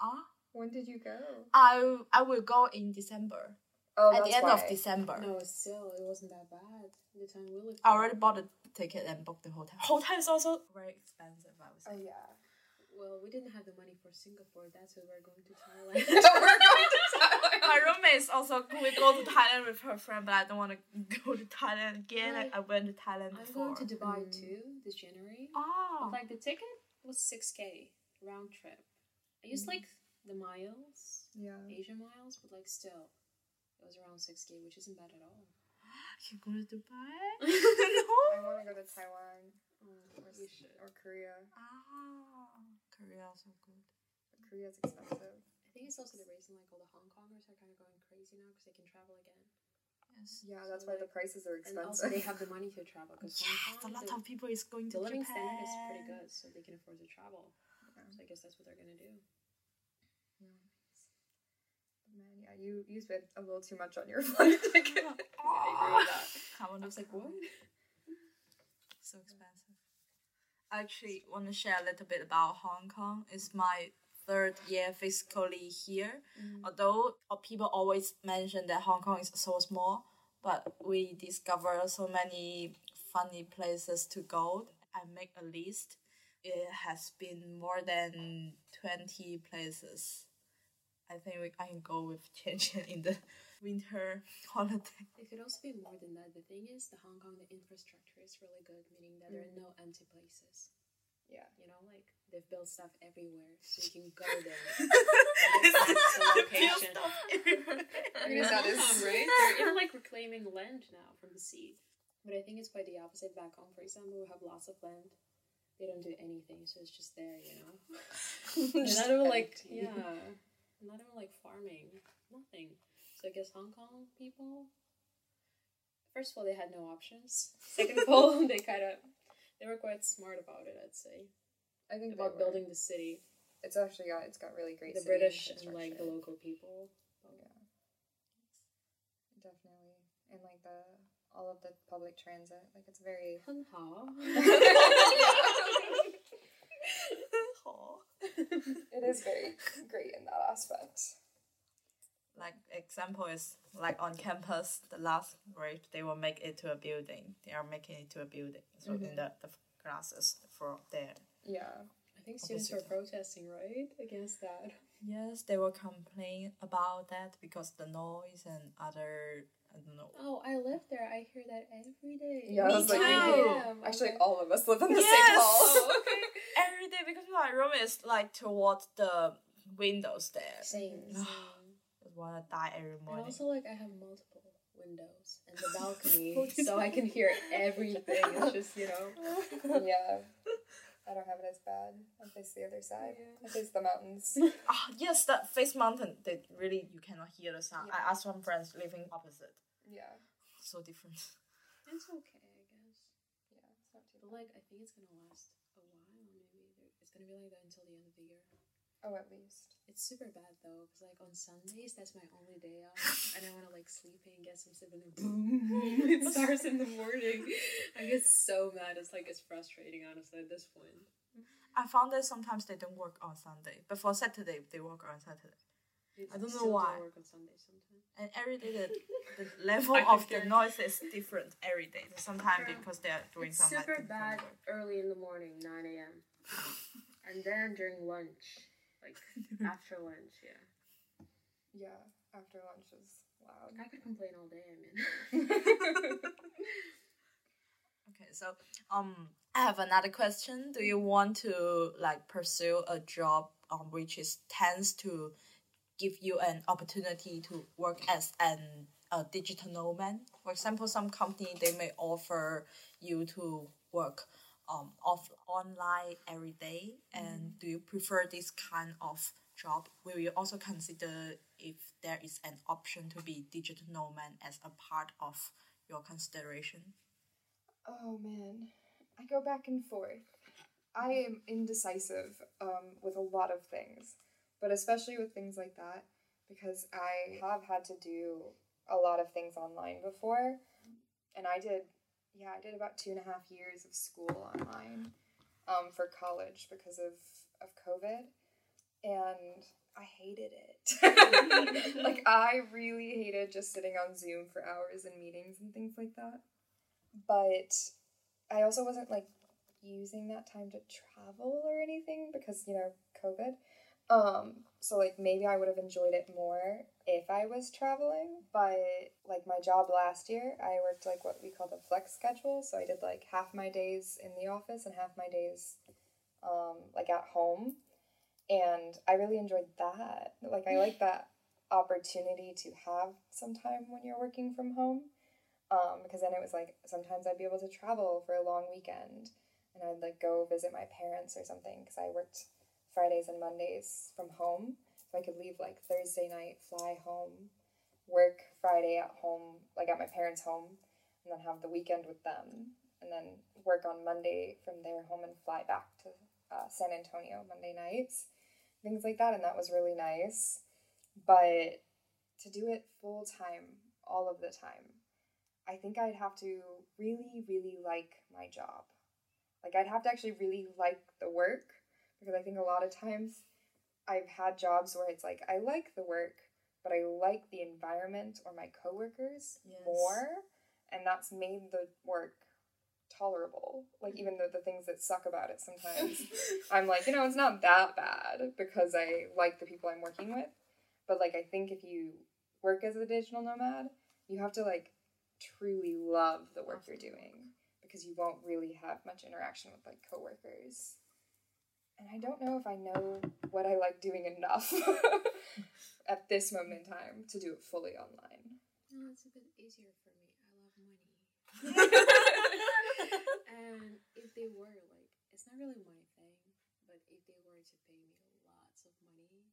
Ah. When did you go? I I will go in December. Oh, at the that's end of. December. No, still, it wasn't that bad. The time we looked I already bought the ticket and booked the hotel. Hotel is also very expensive, I would Oh yeah. Well, we didn't have the money for Singapore. That's why we're going to Thailand. We're going to Thailand. My roommate is also we go to Thailand with her friend, but I don't want to go to Thailand again. I, I went to Thailand I'm before. going to Dubai Mm. too this January. Oh, But, like the ticket was six k round trip. I used like the miles, Yeah. Asia miles, but like still, it was around six k, which isn't bad at all. You go to Dubai? no. I want to go to Taiwan Oh, or, you should. or Korea. Ah, Korea also good. But Korea's expensive. I think it's also the reason like all the Hong Kongers are kind of going crazy now because they can travel again. Yes. Yeah, that's So, why the prices are And expensive. also they have the money to travel because Yes, Hong a lot the, of people is going the to living Japan. standard is pretty good, so they can afford to travel. Yeah. So I guess that's what they're gonna do. Man, yeah, you you spent a little too much on your flight ticket. I agree with that. I want was like, what? So expensive. I actually want to share a little bit about Hong Kong. It's my third year physically here. Although uh, people always mention that Hong Kong is so small, but we discover so many funny places to go. I make a list. It has been more than 20 places. I think we, I can go with Qianqian in the winter holiday. It could also be more than that. The thing is, the Hong Kong, the infrastructure is really good, meaning that there are mm. no empty places. yeah. You know, like they've built stuff everywhere, so you can go there. And that's the location. I mean, that is oh, right. They're even like reclaiming land now from the sea. But I think it's quite the opposite back home. For example, we have lots of land. They don't do anything, so it's just there, you know. They're Just not even like empty. Not even like farming, nothing. So I guess Hong Kong people. First of all, they had no options. Second of all, they kind of they were quite smart about it. I'd say I think about building the city, It's actually got it's got really great. the British and like the local people. Oh, yeah. Definitely, and like the all of the public transit, like it's very. Hung it is very great in that aspect. like example is like on campus the last grade they will make it to a building they are making it to a building so in mm-hmm. the, the classes for there Yeah. I think students were Opposite. protesting, right, against that. yes they will complain about that because the noise and other i don't know Oh, I live there. I hear that every day. Yeah, Me I like, too. Damn, actually, okay. all of us live in the Yes! same hall. Oh, okay. Every day because my room is like towards the windows there Same. Same. I wanna die every And morning also, like, I have multiple windows and the balcony, so I can hear everything. It's just, you know. yeah. I don't have it as bad. I face the other side. Yeah. I face the mountains. ah yes that face mountain they really you cannot hear the sound Yeah. i asked some friends living opposite yeah. so different It's okay, I guess. Yeah. It's not too But, like, I think it's gonna last a while. Maybe there- it's gonna be like that until the end of the year. Oh, at least. It's super bad though, because like on Sundays, that's my only day off, and I want to like sleep and get some sleep, and then boom, it starts in the morning. I get so mad. It's like it's frustrating, honestly, at this point. I found that sometimes they don't work on Sunday, but for Saturday they work on Saturday. I don't know still why. work on Sundays sometimes. And every day the, the level of the noise is different every day. Sometimes True. because they are doing It's some super like, bad work. early in the morning, nine a.m. and then during lunch, like after lunch, yeah. Yeah. After lunch is loud. I could complain all day. I mean, Okay, so um, I have another question. Do you want to like pursue a job um which is tends to give you an opportunity to work as an a digital nomad? For example, some company they may offer you to work um off online every day. And do you prefer this kind of job? Will you also consider if there is an option to be digital nomad as a part of your consideration? Oh man, I go back and forth. I am indecisive um, with a lot of things, but especially with things like that because I have had to do a lot of things online before, and I did, yeah, I did about two and a half years of school online um, for college because of of COVID, and I hated it. like I really hated just sitting on Zoom for hours and meetings and things like that but I also wasn't like using that time to travel or anything because you know COVID. Um, so like maybe I would have enjoyed it more if I was traveling. But like my job last year, I worked like what we called a flex schedule. So I did like half my days in the office and half my days um, like at home, and I really enjoyed that. Like I like that opportunity to have some time when you're working from home. Um, because then it was like sometimes I'd be able to travel for a long weekend and I'd like go visit my parents or something because I worked Fridays and Mondays from home. So I could leave like Thursday night, fly home, work Friday at home, like at my parents' home, and then have the weekend with them, and then work on Monday from their home and fly back to uh, San Antonio Monday nights, things like that. And that was really nice. But to do it full time, all of the time, I think I'd have to really, really like my job. Like, I'd have to actually really like the work because I think a lot of times I've had jobs where it's like I like the work, but I like the environment or my coworkers Yes. more, and that's made the work tolerable. Like even though the things that suck about it sometimes, I'm like, you know, it's not that bad because I like the people I'm working with. But like I think if you work as a digital nomad, you have to like truly love the work you're doing because you won't really have much interaction with like coworkers. And I don't know if I know what I like doing enough at this moment in time to do it fully online. No, it's a bit easier for me. I love money. and if they were like, it's not really my thing, but if they were to pay me lots of money,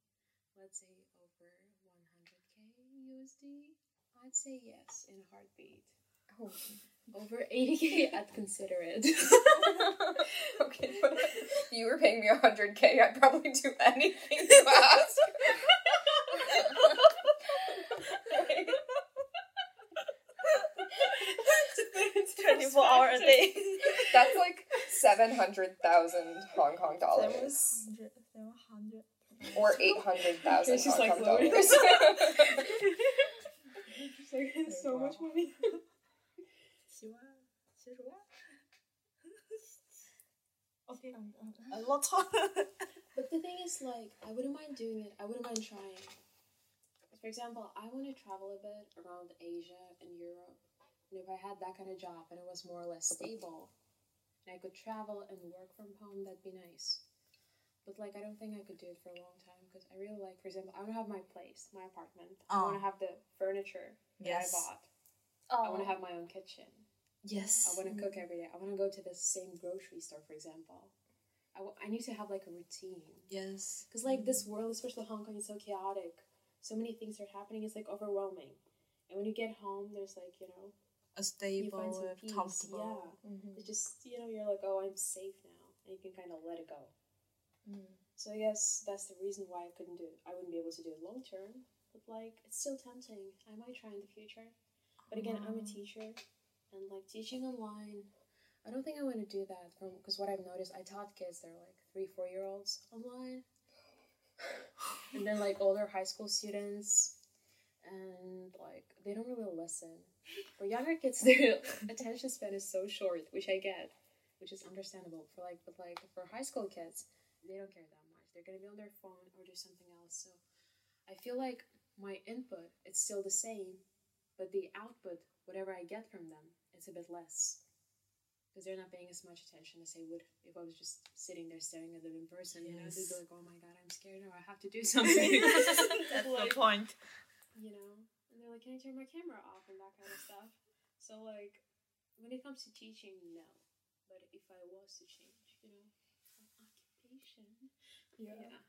let's say over 100k USD, I'd say yes in a heartbeat. Oh, Over 80k, I'd consider it. okay, but if you were paying me 100k, I'd probably do anything you ask. It's 24 hour a day. That's like 700,000 Hong Kong dollars. 700. Or 800,000 She's Hong like, Kong "Lord." dollars. It's like, it's so much money. 喜欢七十万 Okay, a lot of But the thing is, like, I wouldn't mind doing it. I wouldn't mind trying. For example, I want to travel a bit around Asia and Europe. And if I had that kind of job and it was more or less stable, and I could travel and work from home, that'd be nice. But like, I don't think I could do it for a long time because I really like, for example, I want to have my place, my apartment. I want Oh. to have the furniture that Yes. I bought. Oh, I want to have my own kitchen. Yes. I want to cook every day. I want to go to the same grocery store, for example. I, w- I need to have like a routine. Yes. Because like this world, especially Hong Kong, is so chaotic. So many things are happening. It's like overwhelming. And when you get home, there's like you know, A you stable, find some peace. comfortable. Yeah, it's just you know, you're like, oh, I'm safe now, and you can kind of let it go. Mm. So I guess that's the reason why I couldn't do it. I wouldn't be able to do it long term, but like it's still tempting. I might try in the future. But again, I'm a teacher, and like teaching online, I don't think I want to do that. From because what I've noticed, I taught kids that are like three, four year olds online, and then like older high school students, and like they don't really listen. For younger kids, their attention span is so short, which I get, which is understandable. For like, but like for high school kids, they don't care that much. They're gonna be on their phone or do something else. So I feel like my input it's still the same, but the output, whatever I get from them, it's a bit less. Because they're not paying as much attention as they would if I was just sitting there staring at them in person. You know, they'd be like, "Oh my god, I'm scared now. I have to do something." That's Like, the point. you know and they're like can i turn my camera off and that kind of stuff so like when it comes to teaching no but if i was to change you know an occupation yeah,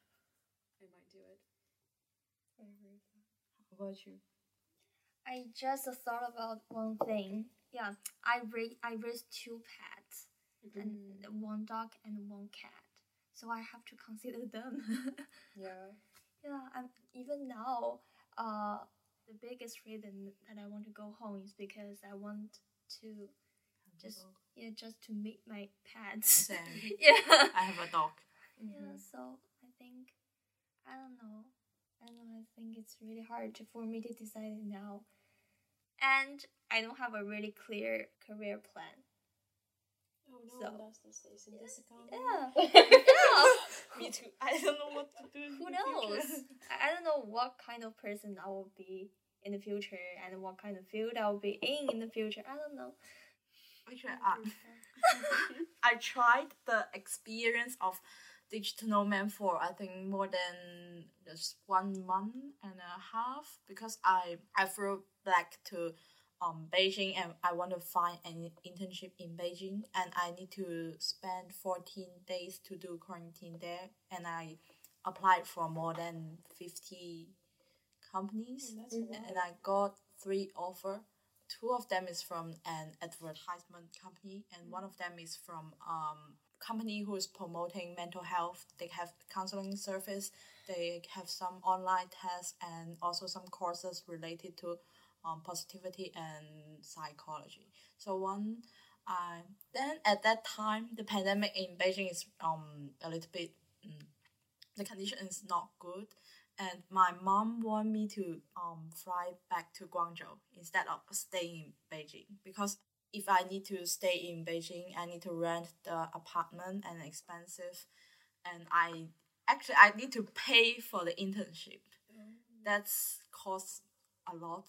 i might do it How about you? I just thought about one thing. Yeah, I raise I raised two pets, and one dog and one cat. So I have to consider them. yeah. yeah, and even now, uh, the biggest reason that I want to go home is because I want to just yeah just to meet my pets. Yeah. I have a dog. Yeah, so I think I don't know. I don't know. I think it's really hard to, for me to decide now, and I don't have a really clear career plan. oh no So- one does these days in this economy Yeah, yeah. Me too. I don't know what to do. Who knows? I I don't know what kind of person I will be in the future, and what kind of field I will be in in the future. I don't know. Actually, I, uh, I tried the experience of digital nomad for I think more than just one month and a half because I I flew back to um Beijing and I want to find an internship in Beijing and I need to spend 14 days to do quarantine there and I applied for more than 50 companies Oh, that's and I got three offer. Two of them is from an advertisement company and one of them is from um company who is promoting mental health. They have counseling service. They have some online tests and also some courses related to um, positivity and psychology. So one, uh, then at that time, the pandemic in Beijing is um a little bit, mm, the condition is not good, and my mom want me to um fly back to Guangzhou instead of staying in Beijing because if I need to stay in Beijing, I need to rent the apartment and expensive, and I actually I need to pay for the internship. That's cost a lot.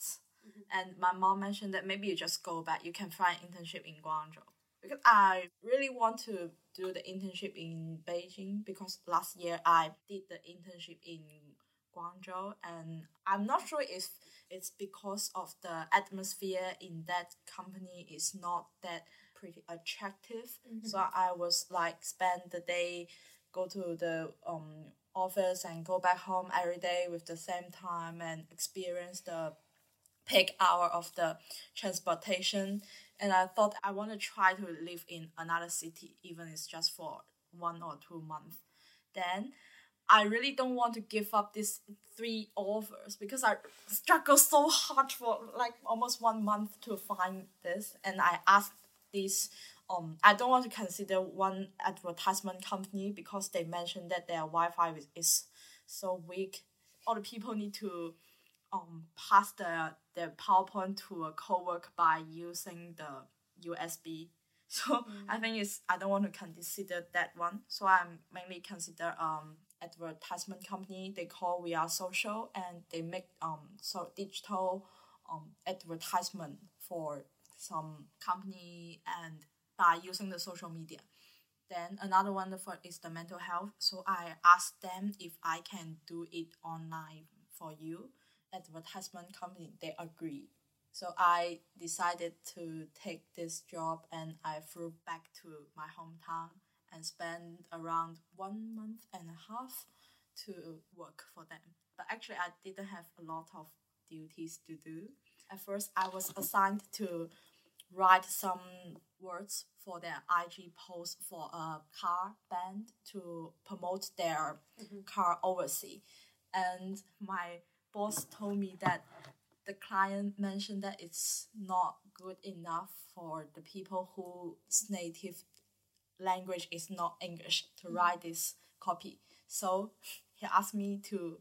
And my mom mentioned that maybe you just go back. You can find internship in Guangzhou because I really want to do the internship in Beijing because last year I did the internship in Guangzhou and I'm not sure if it's because of the atmosphere in that company is not that pretty attractive. So I was like spend the day, go to the um office and go back home every day with the same time and experience the peak hour of the transportation and I thought I want to try to live in another city even it's just for one or two months. Then I really don't want to give up these three offers because I struggled so hard for like almost one month to find this and I asked this um I don't want to consider one advertisement company because they mentioned that their Wi-Fi is, is so weak. All the people need to um pass the their PowerPoint to a coworker by using the USB. So I think it's I don't want to consider that one. So I'm mainly consider um advertisement company. They call We Are Social and they make um so digital um advertisement for some company and by using the social media. Then another one for is the mental health. So I asked them if I can do it online for you. Advertisement company they agree. So I decided to take this job and I flew back to my hometown and spent around one month and a half to work for them. But actually I didn't have a lot of duties to do. At first I was assigned to write some words for their IG post for a car band to promote their mm-hmm. car overseas. And my boss told me that the client mentioned that it's not good enough for the people whose native language is not English to mm-hmm. write this copy. So he asked me to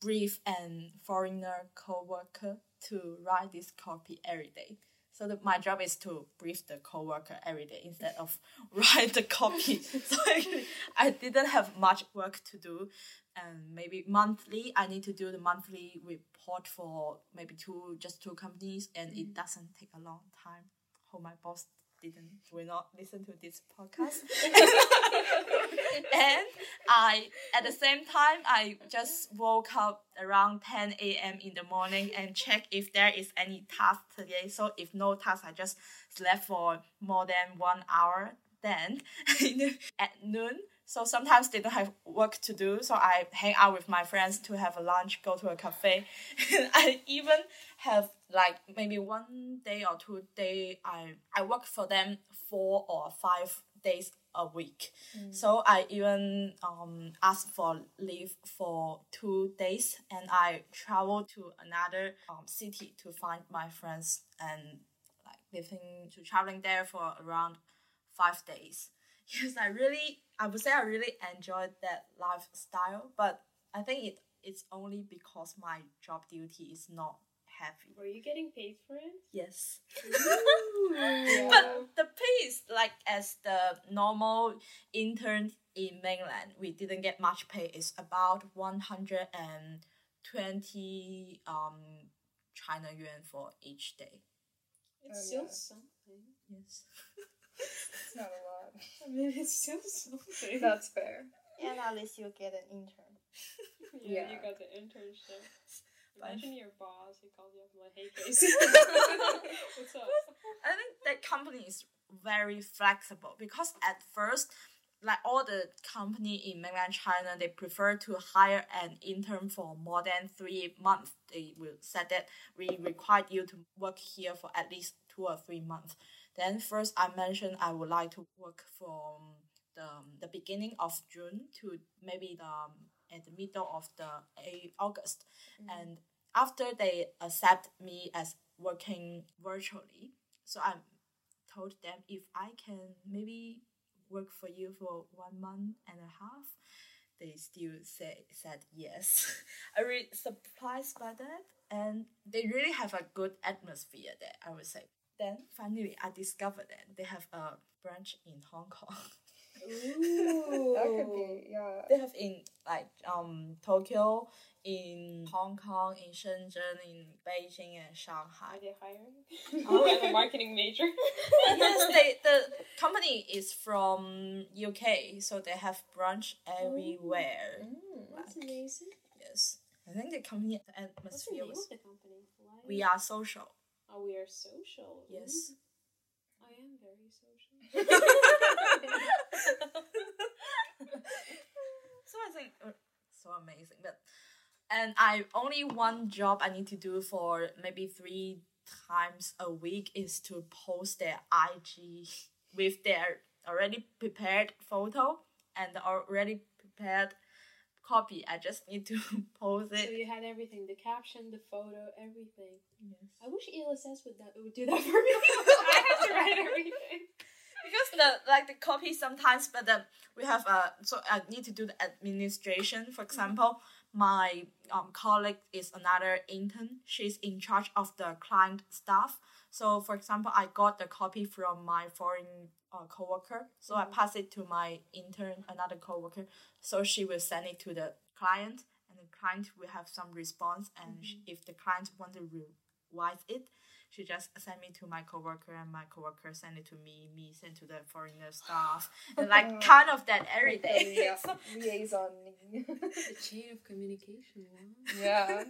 brief an foreigner co-worker to write this copy every day. So the, my job is to brief the co-worker every day instead of write the copy. so I didn't have much work to do, and maybe monthly I need to do the monthly report for maybe two just two companies, and it mm. doesn't take a long time. Hope my boss didn't will not listen to this podcast. and I at the same time I just woke up around 10 a.m. in the morning and check if there is any task today. So if no task, I just slept for more than one hour. Then at noon, so sometimes they don't have work to do, so I hang out with my friends to have a lunch, go to a cafe. I even have like maybe one day or two day I I work for them four or five days a week. So I even um asked for leave for two days and I travel to another um city to find my friends and like living to traveling there for around five days. Yes, I really I would say I really enjoyed that lifestyle, but I think it it's only because my job duty is not heavy. Were you getting paid for it? Yes. Yeah. But the pay is like as the normal intern in mainland, we didn't get much pay. It's about one hundred and twenty um China yuan for each day. It's Oh, still yeah. something. Yes. It's not a lot. I mean, it's still something. That's fair. And at least you get an intern. yeah, Yeah. you got the internship. Imagine your boss, he calls you up and like, hey Casey. What's up? I think that company is very flexible because at first, like all the company in mainland China, they prefer to hire an intern for more than three months. They will say that we require you to work here for at least two or three months. Then first I mentioned I would like to work from the, the beginning of June to maybe the um, at the middle of the August, and after they accept me as working virtually, so I told them if I can maybe work for you for one month and a half, they still say said yes. I really surprised by that, and they really have a good atmosphere there. I would say. Then finally, I discovered that they have a branch in Hong Kong. Ooh. That could be, yeah. they have in like um Tokyo, in Hong Kong, in Shenzhen, in Beijing and Are Shanghai. they hiring? Oh, I'm a marketing major. yes, they the company is from UK, so they have branch everywhere. That's amazing. Yes, I think the company the atmosphere What's the atmosphere name was. of the company? Why? We are social. Oh, we are social. Yes. I am very social. so I think uh, so amazing. But and I only one job I need to do for maybe three times a week is to post their IG with their already prepared photo and already prepared copy. I just need to post it. so you had everything: the caption, the photo, everything. Yes. I wish ELSS would that would do that for me. I have to write everything. because the like the copy sometimes but then we have uh so i need to do the administration for example my um, colleague is another intern she's in charge of the client stuff so for example i got the copy from my foreign uh, coworker. So i pass it to my intern another coworker. So she will send it to the client and the client will have some response. And sh if the client want to revise it she just sent me to my coworker and my coworker sent it to me me sent to the foreigner staff. And like kind of that every day Yeah, liaison. The chain of communication. Yeah.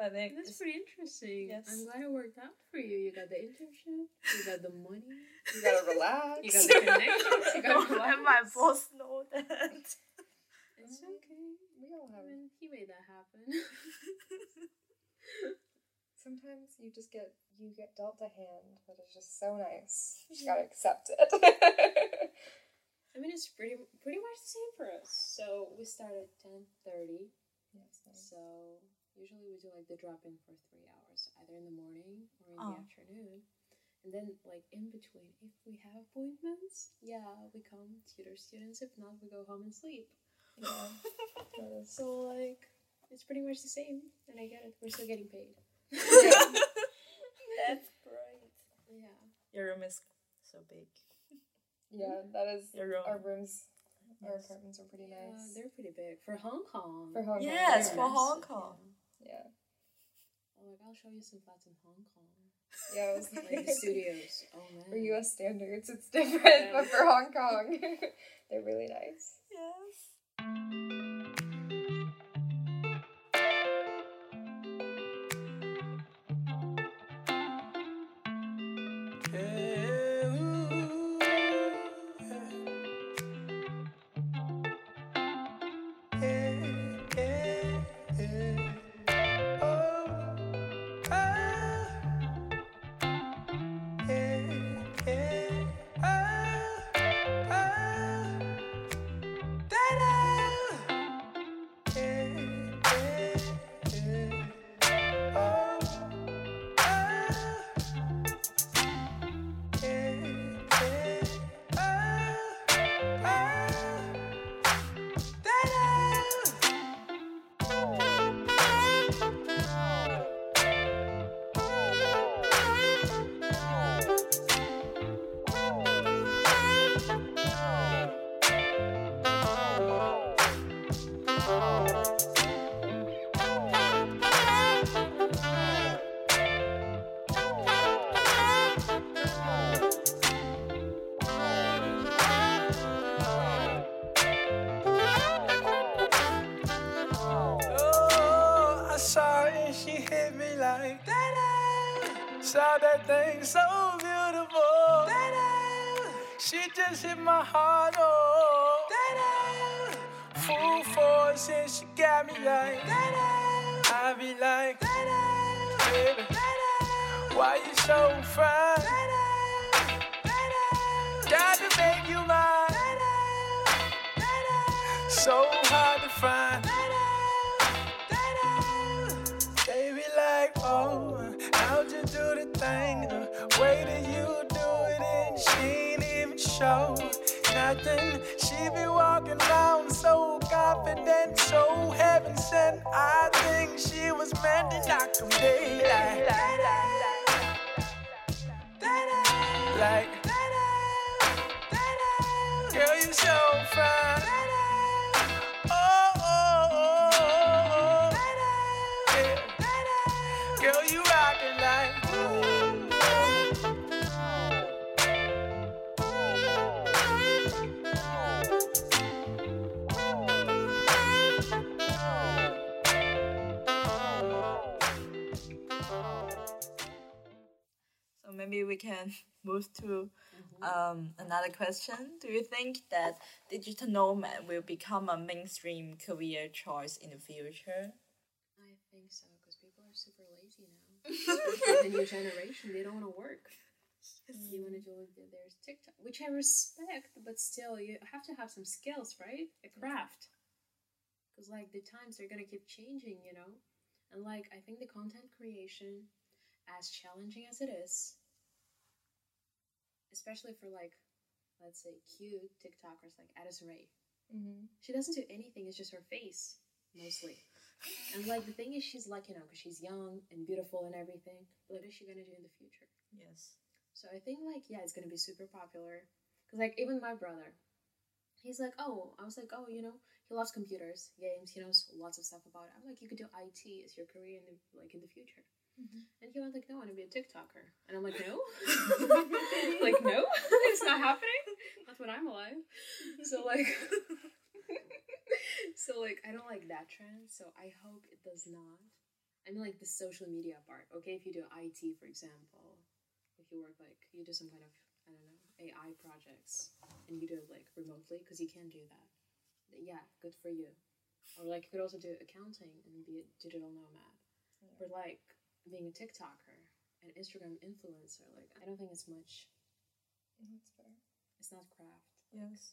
I think That's it's- pretty interesting. Yes. I'm glad it worked out for you. You got the internship. You got the money. You gotta relax. You got the connections. You got don't let my boss know that It's okay. We all I have. mean, he made that happen. Sometimes you just get you get dealt a hand that is just so nice. You just gotta accept it. I mean, it's pretty pretty much the same for us. So we start at ten thirty. yes. So usually we do like the drop in for three hours, either in the morning or in Oh. the afternoon. And then like in between, if we have appointments, yeah, we come tutor students. If not, we go home and sleep. Yeah. That is- So like it's pretty much the same, and I get it. We're still getting paid. that's great Yeah. your room is so big yeah, that is Your room. our rooms. Our apartments are pretty Yeah, nice. they're pretty big for Hong Kong. For Hong Kong. Yes, for nice. Hong Kong. Yeah. Oh, like I'll show you some flats in Hong Kong. Yeah, it was Like the studios. Oh man. For US standards, it's different, Yeah. but for Hong Kong, they're really nice. yes I be like, baby, why you so fine? Got to make you mine. So hard to find. Baby, like, oh, how'd you do the thing? The way that you do it, and she ain't even show nothing. She be walking around so confident, so heaven sent. I think she was meant to knock them daylight. Like, girl, you so fine. Maybe we can move to um, another question. Do you think that digital nomad will become a mainstream career choice in the future? I think so because people are super lazy now. The new generation, they don't want to work. You want to do there's TikTok, which I respect, but still, you have to have some skills, right? A craft. Because like the times they're gonna keep changing, you know. And like I think the content creation, as challenging as it is, especially for like, let's say cute TikTokers like Addison Rae, Mm-hmm. she doesn't do anything. It's just her face mostly. And like the thing is, she's like you know, because she's young and beautiful and everything. But what is she gonna do in the future? Yes. So I think like yeah, it's gonna be super popular. Cause like even my brother, he's like, oh, I was like, oh, you know, he loves computers, games. He knows lots of stuff about it. I'm like, you could do IT as your career in the like in the future. Mm-hmm. And he went like, no, I want to be a TikToker. And I'm like, no, like no, it's not happening. Not when I'm alive. So like, so like I don't like that trend. So I hope it does not. I mean, like the social media part. Okay, if you do IT, for example, if you work like you do some kind of I don't know AI projects and you do it like remotely because you can do that. Yeah, good for you. Or like you could also do accounting and be a digital nomad. Or like being a TikToker and Instagram influencer. Like I don't think it's much. That's fair. It's not craft. Yes.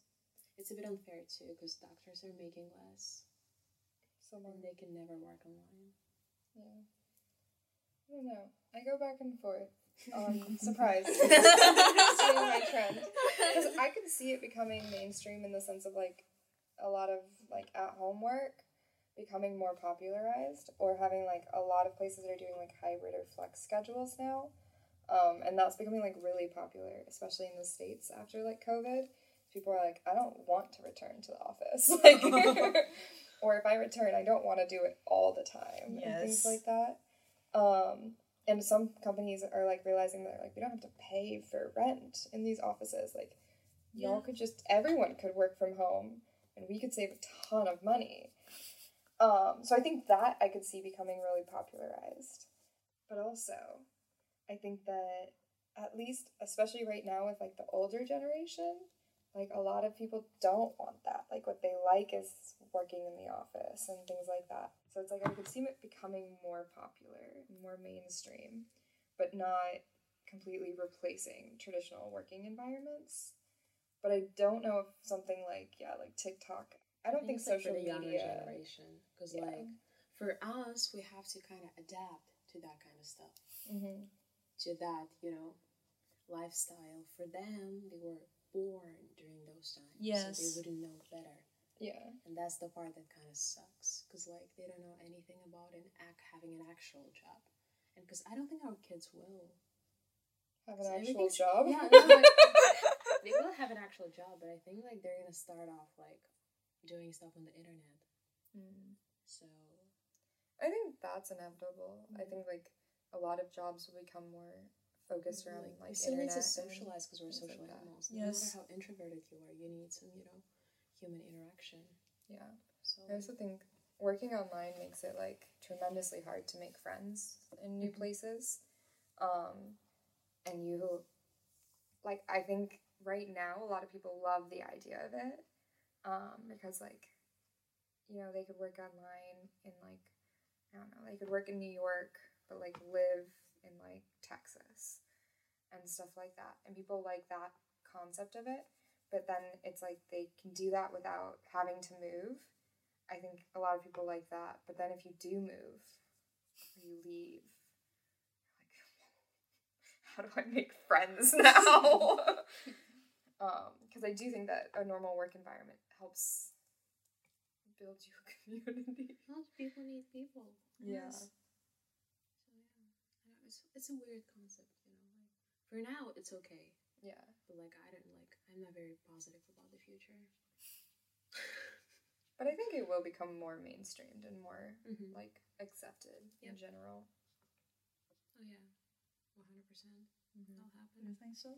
It's a bit unfair too because doctors are making less Someone and they can never work online. Yeah. I don't know. I go back and forth. Um, surprise. Seeing my trend. Because I could see it becoming mainstream in the sense of like a lot of like at home work becoming more popularized or having like a lot of places that are doing like hybrid or flex schedules now. Um, and that's becoming like really popular, especially in the States after like COVID. People are like, I don't want to return to the office. Like or if I return, I don't want to do it all the time and things like that. Um, and some companies are like realizing that like we don't have to pay for rent in these offices. Like y'all could just everyone could work from home and we could save a ton of money. Um, so I think that I could see becoming really popularized. But also, I think that at least, especially right now with like the older generation, like a lot of people don't want that. Like what they like is working in the office and things like that. So it's like I could see it becoming more popular, more mainstream, but not completely replacing traditional working environments. But I don't know if something like yeah, like TikTok. I don't think, it's, like, social for the younger media. generation because Yeah. like for us we have to kind of adapt to that kind of stuff hmm to that you know lifestyle for them they were born during those times so they wouldn't know better Yeah. and that's the part that kind of sucks because like they don't know anything about an act having an actual job and because i don't think our kids will Have an actual job. yeah no, like, they will have an actual job but i think like they're gonna start off like doing stuff on the internet Mm. so I think that's inevitable. I think like a lot of jobs will become more focused around like, like, we still need to socialize because we're things like social that. animals. Yes. No matter how introverted you are, you need some, you know, human interaction. Yeah. So I also think working online makes it like tremendously hard to make friends in new Mhm. places. Um, and you, like, I think right now a lot of people love the idea of it um, because, like, you know, they could work online in, like, I don't know, they could work in New York, but, like, live in, like, Texas and stuff like that. And people like that concept of it. But then it's like they can do that without having to move. I think a lot of people like that. But then if you do move, or you leave, like, how do I make friends now? Because I do think that a normal work environment helps build your community. Well, people need people. Yeah. So yeah, I know, it's it's a weird concept, you know. Like for now, it's okay, Yeah. but like I don't like I'm not very positive about the future. But I think it will become more mainstreamed and more Mhm. like accepted in general. Oh yeah, one hundred percent. Mm-hmm. That'll happen. You think so?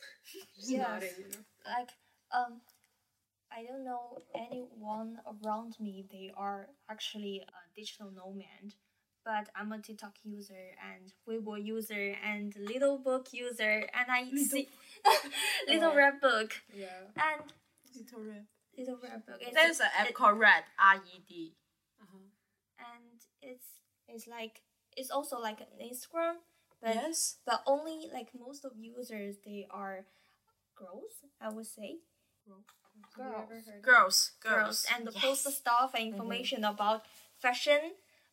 Just Yes. nodding, you know. like um I don't know anyone around me they are actually a digital nomad but I'm a TikTok user and Weibo user and Little Book user and I see Little Oh. Red Book Yeah. and Little Red. Little Red Book it's, There's an app it- called Red, R E D. Uh huh. and it's it's like it's also like an Instagram but Yes. but only like most of users they are girls I would say Have you ever girls Girls, girls girls. and post the stuff and information about fashion,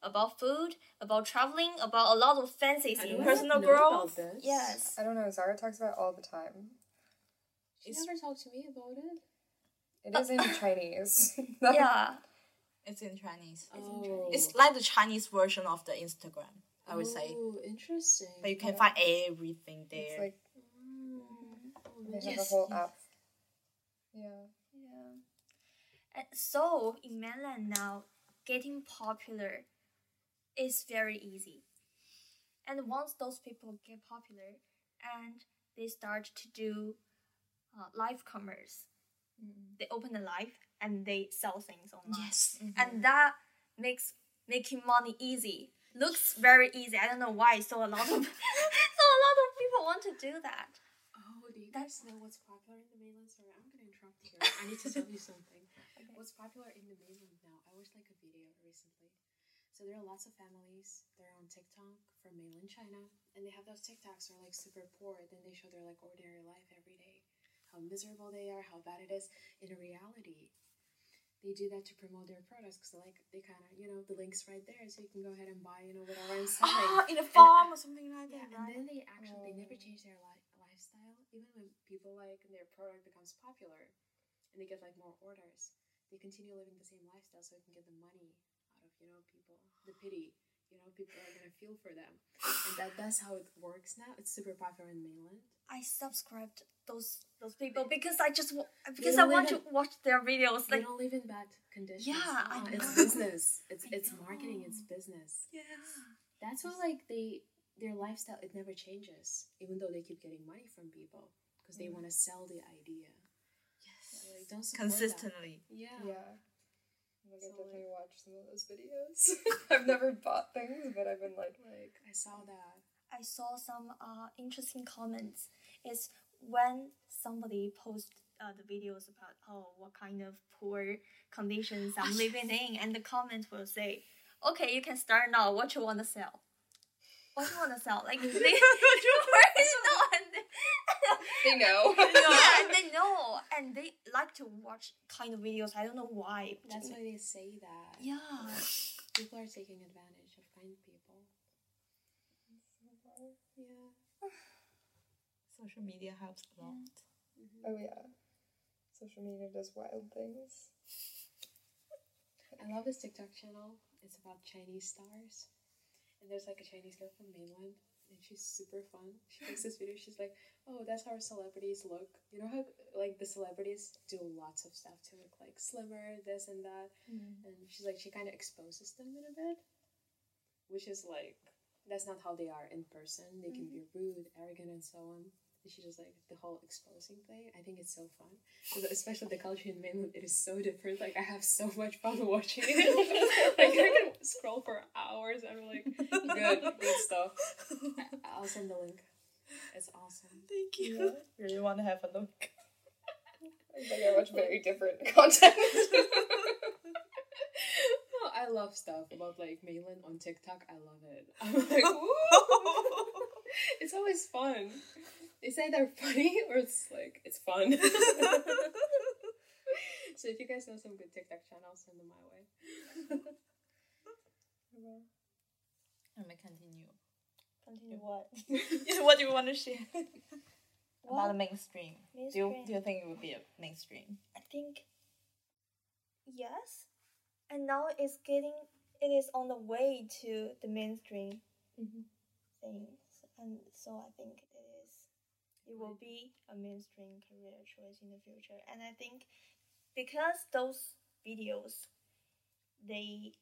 about food, about traveling, about a lot of fancy I things. Personal growth? Yes. I don't know. Zara talks about it all the time. She never talked to me about it. It is in Chinese. Yeah. It's in Chinese. Oh. It's like the Chinese version of the Instagram, I would say. Oh, interesting. But you can find everything there. It's like Mm. Oh, they have Yes, a whole yes. app. Yeah. Yeah. So in mainland now, getting popular is very easy. And once those people get popular and they start to do uh, live commerce, they open a live and they sell things online. yes. and that makes making money easy. Looks very easy. I don't know why. So a lot of so a lot of people want to do that. Oh, do you guys know what's popular in the mainland? Sorry, I'm gonna interrupt here. I need to tell you something. What's popular in the mainland now? I watched like a video recently. So there are lots of families. They're on TikTok from mainland China, and they have those TikToks are like super poor. Then they show their like ordinary life every day, how miserable they are, how bad it is. In reality, they do that to promote their products because like they kind of you know the links right there, so you can go ahead and buy you know whatever I'm selling. Ah, in a farm or something like Yeah, that. and then they actually they never change their li- lifestyle. Even when people like their product becomes popular, and they get like more orders, they continue living the same lifestyle so they can get the money out of you know people, the pity. You know, people are gonna feel for them, and that that's how it works now. It's super popular in mainland. I subscribed those those people because I just because I want live to watch their videos. they Like don't live in bad conditions. Yeah, I Uh, it's business. It's I it's marketing. It's business. yeah, That's why like they their lifestyle it never changes, even though they keep getting money from people because they want to sell the idea. Yes. Like, don't support that. Consistently. Yeah. Yeah. Like, So, I've definitely watched some of those videos. I've never bought things, but I've been like, Like I saw that. I saw some uh interesting comments. It's when somebody posts uh, the videos about oh what kind of poor conditions I'm living in, and the comments will say, okay, you can start now. What you want to sell? What you want to sell? Like they, they already know, and they, they know. yeah, and they know, and they like to watch kind of videos. I don't know why. That's why they say that. Yeah. People are taking advantage of kind people. Yeah. Social media helps a lot. Mm-hmm. oh yeah. Social media does wild things. I love this TikTok channel. It's about Chinese stars. And there's like a Chinese girl from mainland and she's super fun. She makes this video, she's like, Oh, that's how celebrities look. You know how like the celebrities do lots of stuff to look like slimmer, this and that. Mm-hmm. And she's like she kinda exposes them in a bit. Which is like that's not how they are in person. They can be mm-hmm. rude, arrogant and so on. She just like the whole exposing thing. I think it's so fun, 'Cause especially the culture in mainland. It is so different. Like I have so much fun watching it. like I can scroll for hours. I'm like, good, good stuff. I- I'll send the link. It's awesome. Thank you. You really want to have a look. But I watch very different content. Oh, I love stuff about like mainland on TikTok. I love it. I'm like, Woo! it's always fun. They say they're funny, or it's like it's fun. so if you guys know some good TikTok channels, send them my way. Let me continue. Continue what? what do you want to share What? about the mainstream? Do you, do you think it would be a mainstream? I think yes, and now it's getting it is on the way to the mainstream mm-hmm. things, and so I think it will be a mainstream career choice in the future, and I think because those videos they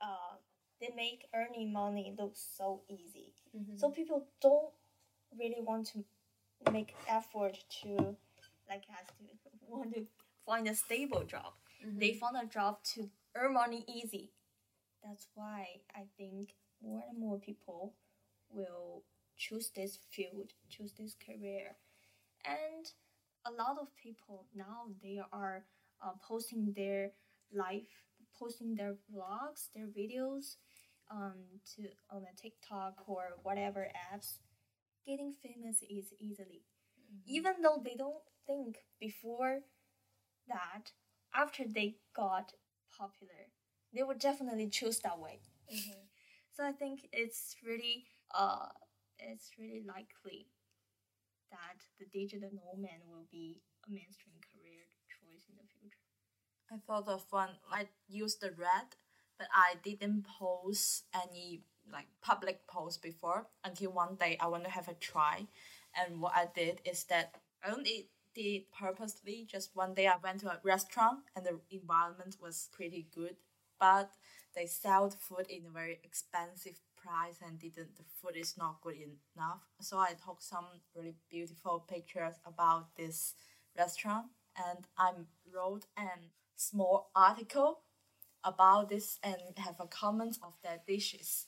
uh they make earning money look so easy, so people don't really want to make effort to like us to want to find a stable job. They found a job to earn money easy. That's why I think more and more people will choose this field, choose this career. And a lot of people now they are uh, posting their life, posting their vlogs, their videos um, to on a TikTok or whatever apps. Getting famous is easily even though they don't think before that after they got popular they would definitely choose that way so i think it's really uh it's really likely that the digital nomad will be a mainstream career choice in the future I thought of one. I used the red, but I didn't post any like public post before until one day I want to have a try, and what I did is that I only did purposely. Just one day I went to a restaurant and the environment was pretty good, but they sell food in a very expensive price and didn't the food is not good enough. So I took some really beautiful pictures about this restaurant and I wrote an small article about this and have a comment of their dishes.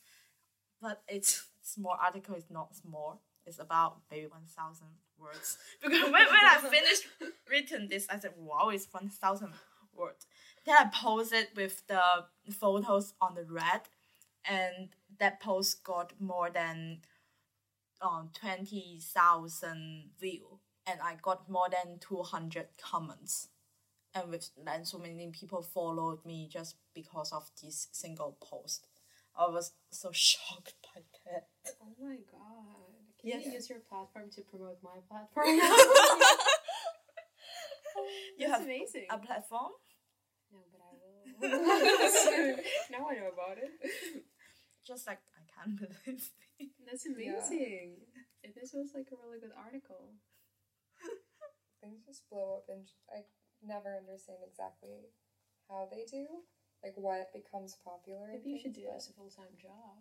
But it's small article is not small. It's about maybe one thousand words. Because when, when I finished written this, I said, wow, it's one thousand words. Then I posted with the photos on the red and that post got more than um, 20,000 view and I got more than 200 comments and with and so many people followed me just because of this single post. I was so shocked by that. Oh my god! Can you use your platform to promote my platform? You That's have amazing. a platform? no, but I will. Now I know about it. Just like I can't believe it. That's amazing. If this was like a really good article. Things just blow up, and I never understand exactly how they do, like what becomes popular. and Maybe you should do but- it as a full time job.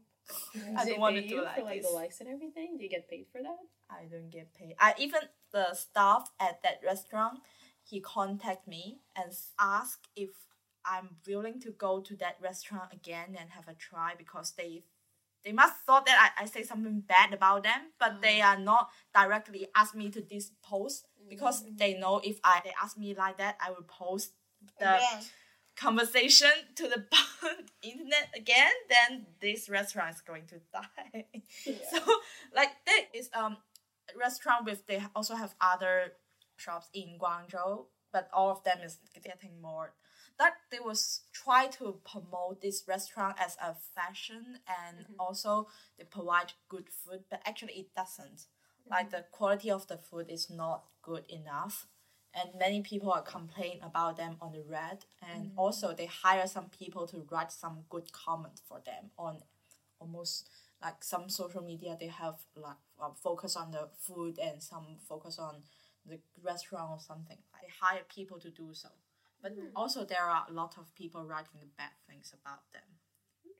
I don't want to do you like for like this. the likes and everything. Do you get paid for that? I don't get paid. I even the staff at that restaurant, he contact me and s- ask if I'm willing to go to that restaurant again and have a try because they they must thought that I, I say something bad about them, but they are not directly ask me to this post because they know if I they ask me like that, I will post the conversation to the internet again, then this restaurant is going to die. So like that is um a restaurant with they also have other shops in Guangzhou, but all of them is getting more. That they was try to promote this restaurant as a fashion and also they provide good food, but actually it doesn't. Like the quality of the food is not good enough and many people are complaining about them on the red and also they hire some people to write some good comment for them on almost like some social media. They have like uh, focus on the food and some focus on the restaurant or something. They hire people to do so but hmm. also there are a lot of people writing bad things about them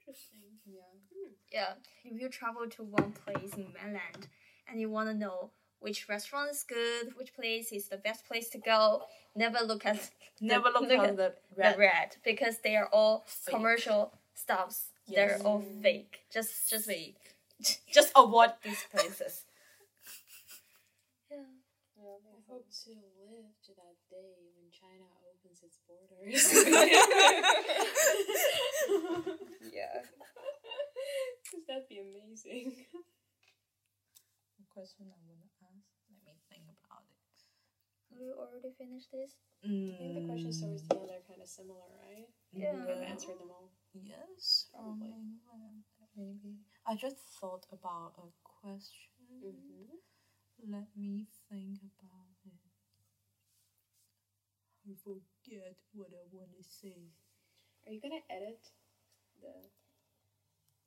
Interesting. Yeah. Hmm. Yeah, if you travel to one place in mainland and you want to know which restaurant is good, which place is the best place to go. Never look at Never look at the red. the red because they are all Fake. commercial stuffs. They're all fake. Just just Fake. Just avoid these places. Yeah. I hope to live to that day when China opens its borders. Yeah. Because that'd be amazing. The question I want to ask? Let me think about it. We already finished this. I think the questions towards the end are kind of similar, right? Yeah. We've answered them all. Yes, Probably. um, maybe. I just thought about a question. Mm-hmm. Let me think about it. I forget what I want to say. Are you gonna edit the?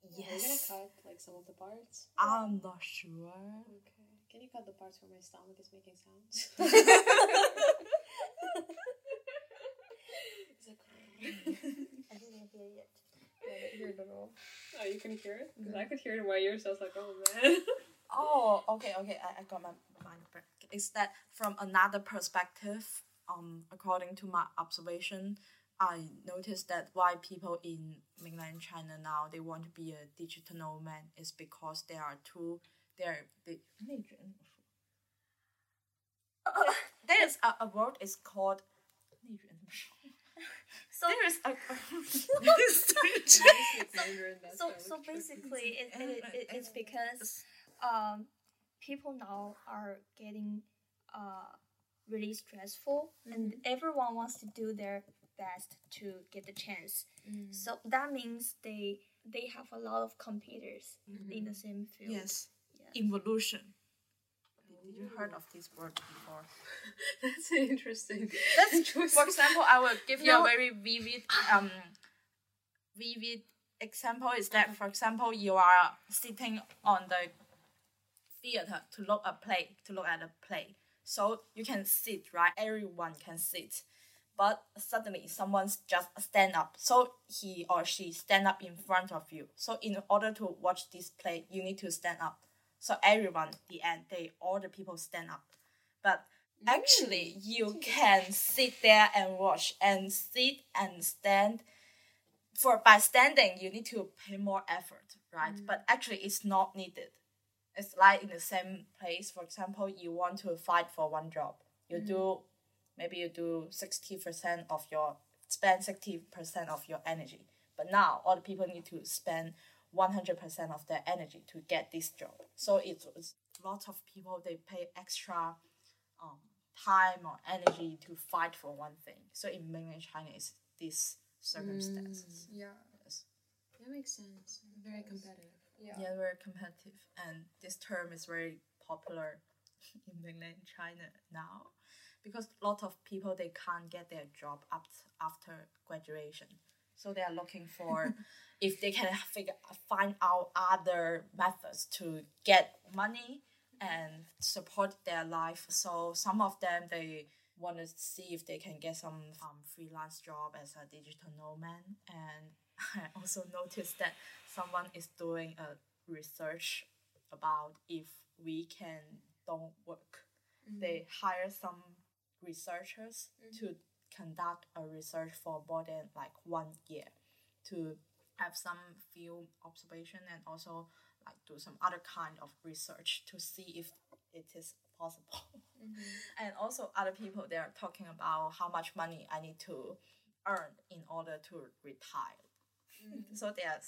Yes. Are you gonna cut like some of the parts? I'm not sure. Okay. Can you cut the parts where my stomach is making sounds? Is it I didn't hear yet. Yeah, but here it all. Oh, you can hear it? Because I mm-hmm. could hear it in my ears, so I was like, oh man. Oh, okay, okay. I, I got my mind back. Is that from another perspective? Um, according to my observation, I noticed that why people in mainland China now they want to be a digital nomad is because there are two. There, they, there is a, a word is called. So There is a. so so basically it, it, it, it's because um people now are getting uh really stressful and mm-hmm. everyone wants to do their best to get the chance mm-hmm. so that means they they have a lot of competitors in mm-hmm. the same field yes, Yeah. involution. Did you heard of this word before? That's interesting. That's for example, I will give you No. a very vivid um vivid example is that for example you are sitting on the theater to look a play to look at a play. So you can sit, right? Everyone can sit. But suddenly someone's just stand up. So he or she stand up in front of you. So in order to watch this play, you need to stand up. So everyone, the end, they all the people stand up. But actually you can sit there and watch and sit and stand for by standing you need to pay more effort right but actually it's not needed it's like in the same place for example you want to fight for one job you do maybe you do 60% of your spend 60% of your energy but now all the people need to spend 100% of their energy to get this job so it's, it's lots of people they pay extra um, time or energy to fight for one thing so in mainland china it's these circumstances Yeah. yes. That makes sense. Very competitive. Yeah. yeah very competitive. And this term is very popular in mainland china now because a lot of people they can't get their job up after graduation. So they are looking for if they can figure find out other methods to get money and support their life. So some of them they want to see if they can get some um, freelance job as a digital nomad. And i also noticed that someone is doing a research about if we can don't work. Mm-hmm. They hire some researchers mm-hmm. to conduct a research for more than like one year to have some field observation and also like do some other kind of research to see if it is possible. Mm-hmm. And also other people they are talking about how much money i need to earn in order to retire so they are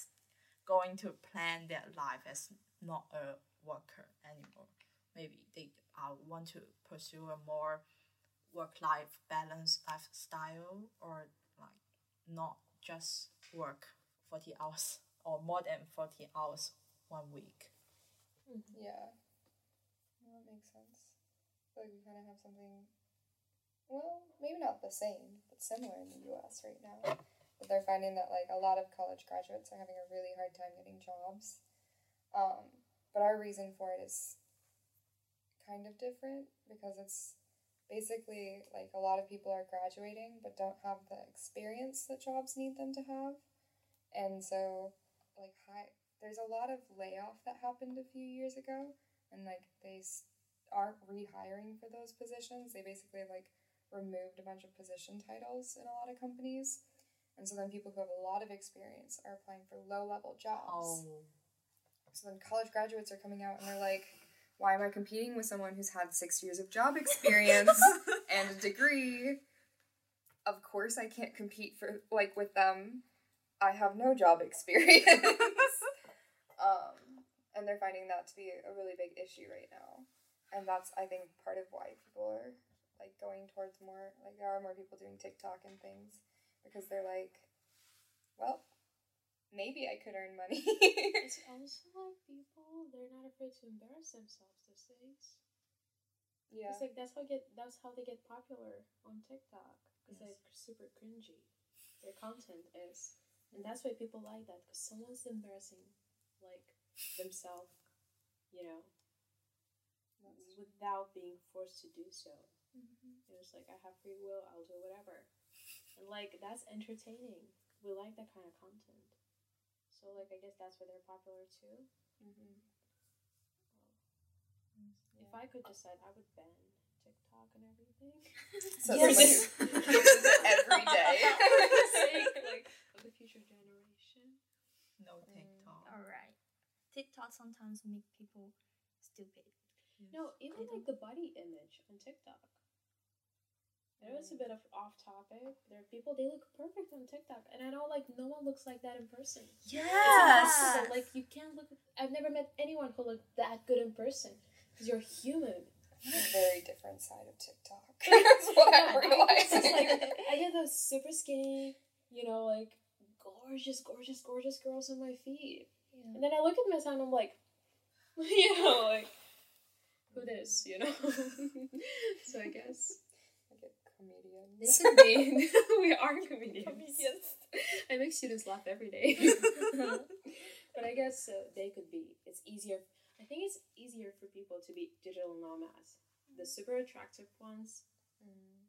going to plan their life as not a worker anymore maybe they uh, want to pursue a more work-life balance lifestyle or like not just work 40 hours or more than 40 hours one week Yeah. Well, that makes sense. Like we kind of have something, well, maybe not the same, but similar in the US right now. They're finding that, like, a lot of college graduates are having a really hard time getting jobs. Um, but our reason for it is kind of different because it's basically like a lot of people are graduating but don't have the experience that jobs need them to have. And so, like, high, there's a lot of layoff that happened a few years ago, and like they, aren't rehiring for those positions. They basically like removed a bunch of position titles in a lot of companies. And so then people who have a lot of experience are applying for low level jobs. Oh. So then college graduates are coming out and they're like, why am I competing with someone who's had six years of job experience and a degree? Of course I can't compete for like with them. I have no job experience. um, and they're finding that to be a really big issue right now. And that's I think part of why people are like going towards more like there are more people doing TikTok and things because they're like, well, maybe I could earn money. It's also like people they're not afraid to embarrass themselves these days. yeah. It's like that's how get that's how they get popular on TikTok because Yes. they're super cringy. Their content is, and that's why people like that because someone's embarrassing like themselves, you know, without being forced to do so. Mm-hmm. It's like I have free will, I'll do whatever, like that's entertaining. We like that kind of content. So like I guess that's why they're popular too. Mm-hmm. If I could decide, I would ban TikTok and everything. So For someone the- who every day. For the sake, like, of the future generation. No TikTok. Alright. TikTok sometimes make people stupid. No, even like the body image on TikTok. I know it's a bit of off topic. There are people they look perfect on TikTok, and I know like no one looks like that in person. Yeah. Like you can't look. I've never met anyone who looked that good in person because you're human. a very different side of TikTok. That's what I'm realizing. like I get those super skinny, you know, like gorgeous, gorgeous, gorgeous girls on my feed, and then I look at myself and I'm like, you know, like who this, you know? so I guess like a comedian. we are comedians. I make students laugh every day. but I guess uh, they could be. It's easier. I think it's easier for people to be digital nomads. The super attractive ones,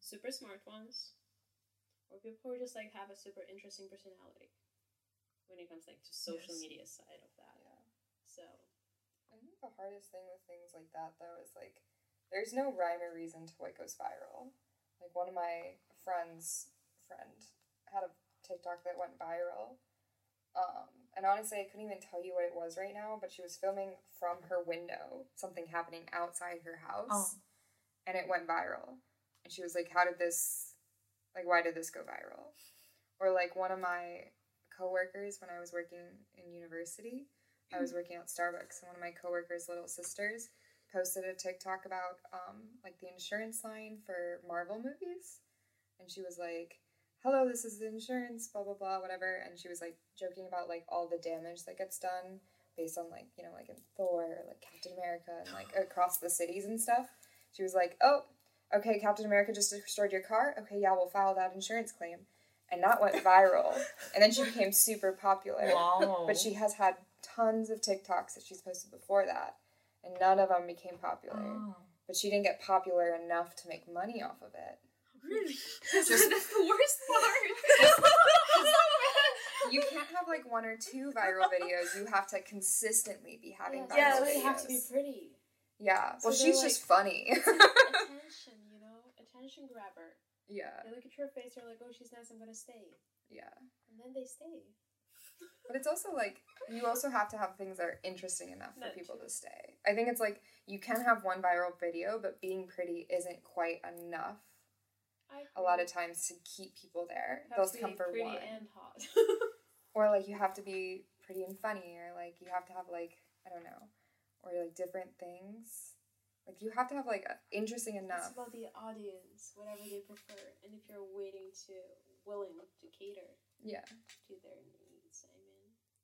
super smart ones, or people who just like have a super interesting personality. When it comes like to social Yes. media side of that, Yeah. so I think the hardest thing with things like that though is like there's no rhyme or reason to what goes viral. Like one of my friends friend had a TikTok that went viral. Um, and honestly I couldn't even tell you what it was right now, but she was filming from her window, something happening outside her house. Oh. And it went viral. And she was like, How did this like why did this go viral? Or like one of my coworkers when I was working in university, I was working at Starbucks, and one of my coworkers' little sisters posted a TikTok about um, like the insurance line for Marvel movies, and she was like, "Hello, this is the insurance, blah blah blah, whatever," and she was like joking about like all the damage that gets done based on like you know like in Thor, or, like Captain America, and like across the cities and stuff. She was like, "Oh, okay, Captain America just destroyed your car. Okay, yeah, we'll file that insurance claim." And that went viral. and then she became super popular. Wow. But she has had tons of TikToks that she's posted before that, and none of them became popular. Oh. But she didn't get popular enough to make money off of it. really, that's the worst part. You can't have like one or two viral videos. You have to consistently be having viral yeah, videos. they have to be pretty. Yeah. Well, she's they're just funny. attention, you know, attention grabber. yeah. They look at your face, they're like, "Oh, she's nice. I'm gonna stay," Yeah. and then they stay. But it's also like you also have to have things that are interesting enough for people to stay. I think it's like you can have one viral video, but being pretty isn't quite enough I a lot of times to keep people there. Those come for pretty one. and hot. Or like you have to be pretty and funny, or like you have to have like I don't know, or like different things. Like you have to have like interesting it's enough. about the audience, whatever they prefer, and if you're waiting to willing to cater Yeah. to their needs.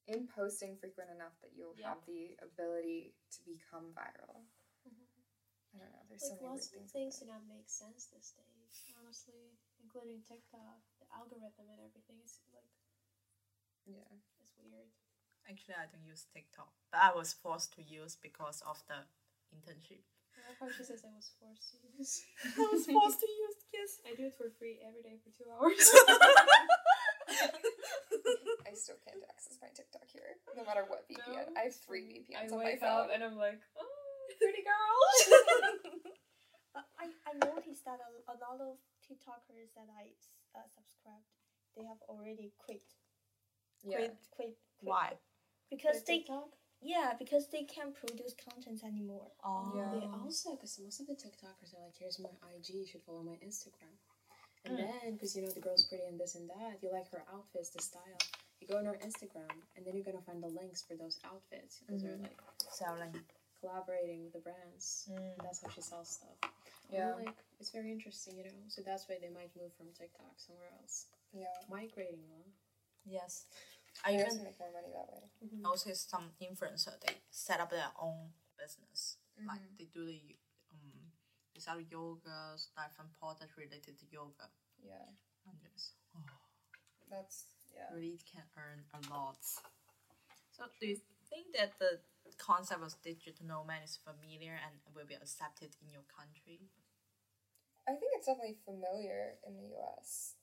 I mean, In posting frequent enough that you'll Yeah. have the ability to become viral. Mm-hmm. I don't know. There's so like many lots weird of things. things do not make sense these days, honestly, including TikTok, the algorithm and everything. It's like. Yeah. it's weird. Actually, I don't use TikTok, but I was forced to use because of the internship. I love how she says I was forced to use. I was forced to use, yes. I do it for free every day for two hours. I still can't access my TikTok here, no matter what VPN. No? I have three VPNs I on my wake phone. up and I'm like, oh. pretty girls. But I, I noticed that a, a lot of TikTokers that I uh, subscribed, they have already quit. Yeah. Quit, quit, quit. Why? Because they TikTok. yeah, because they can't produce content anymore. Oh. Yeah. They also, because most of the TikTokers are like, here's my IG, you should follow my Instagram. And Mm. then, because you know the girl's pretty and this and that, you like her outfits, the style. You go on her Instagram, and then you're gonna find the links for those outfits because they're like Selling. collaborating with the brands. Mm. That's how she sells stuff. Yeah. And, like it's very interesting, you know. So that's why they might move from TikTok somewhere else. Yeah. Migrating, huh? Yes. I I even make more money that way. noticed some influencer they set up their own business. Like Mhm. they do the um they sell yoga, like some product related to yoga. Yeah. And just That's yeah. really can earn a lot. So do you think that the concept of digital nomad is familiar and will be accepted in your country? I think it's definitely familiar in the US.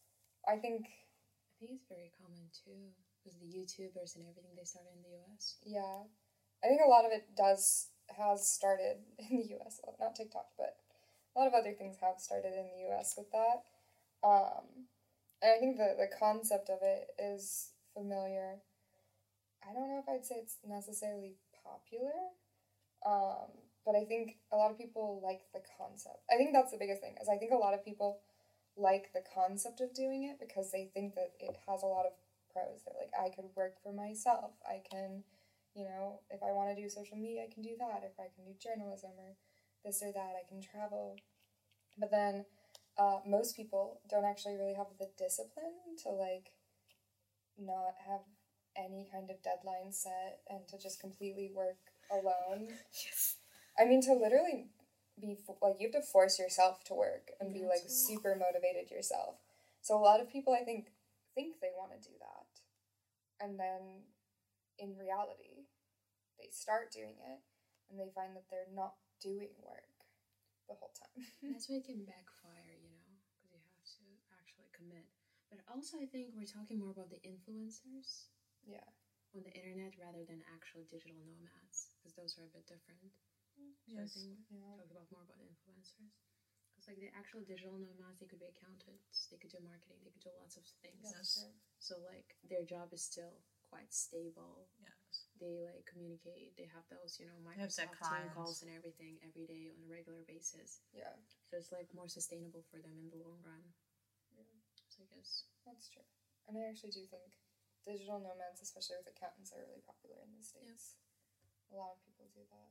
I think I think it's very common too, because the YouTubers and everything they started in the US. yeah. I think a lot of it does has started in the US. Not TikTok, but a lot of other things have started in the US with that. Um and I think the, the concept of it is familiar. I don't know if I'd say it's necessarily popular. Um, but I think a lot of people like the concept. I think that's the biggest thing. Is I think a lot of people like the concept of doing it because they think that it has a lot of pros. They're like, I could work for myself. I can, you know, if I want to do social media, I can do that. If I can do journalism or this or that, I can travel. But then uh, most people don't actually really have the discipline to like not have any kind of deadline set and to just completely work alone. Yes. I mean, to literally be like, you have to force yourself to work and be like super motivated yourself. So a lot of people, I think, think they want to do that, and then in reality, they start doing it and they find that they're not doing work the whole time. That's why it can backfire, you know, because you have to actually commit. But also, I think we're talking more about the influencers yeah. on the internet rather than actual digital nomads, because those are a bit different. Mm-hmm. So I Yes. think Yeah. talk about more about influencers. Because like the actual digital nomads, they could be accountants, they could do marketing, they could do lots of things. Yes. So like their job is still quite stable. Yes. They like communicate. They have those you know Microsoft team calls and everything every day on a regular basis. Yeah, So it's like more sustainable for them in the long run. Yeah. So I guess that's true. And I actually do think digital nomads, especially with accountants, are really popular in the States. A lot of people do that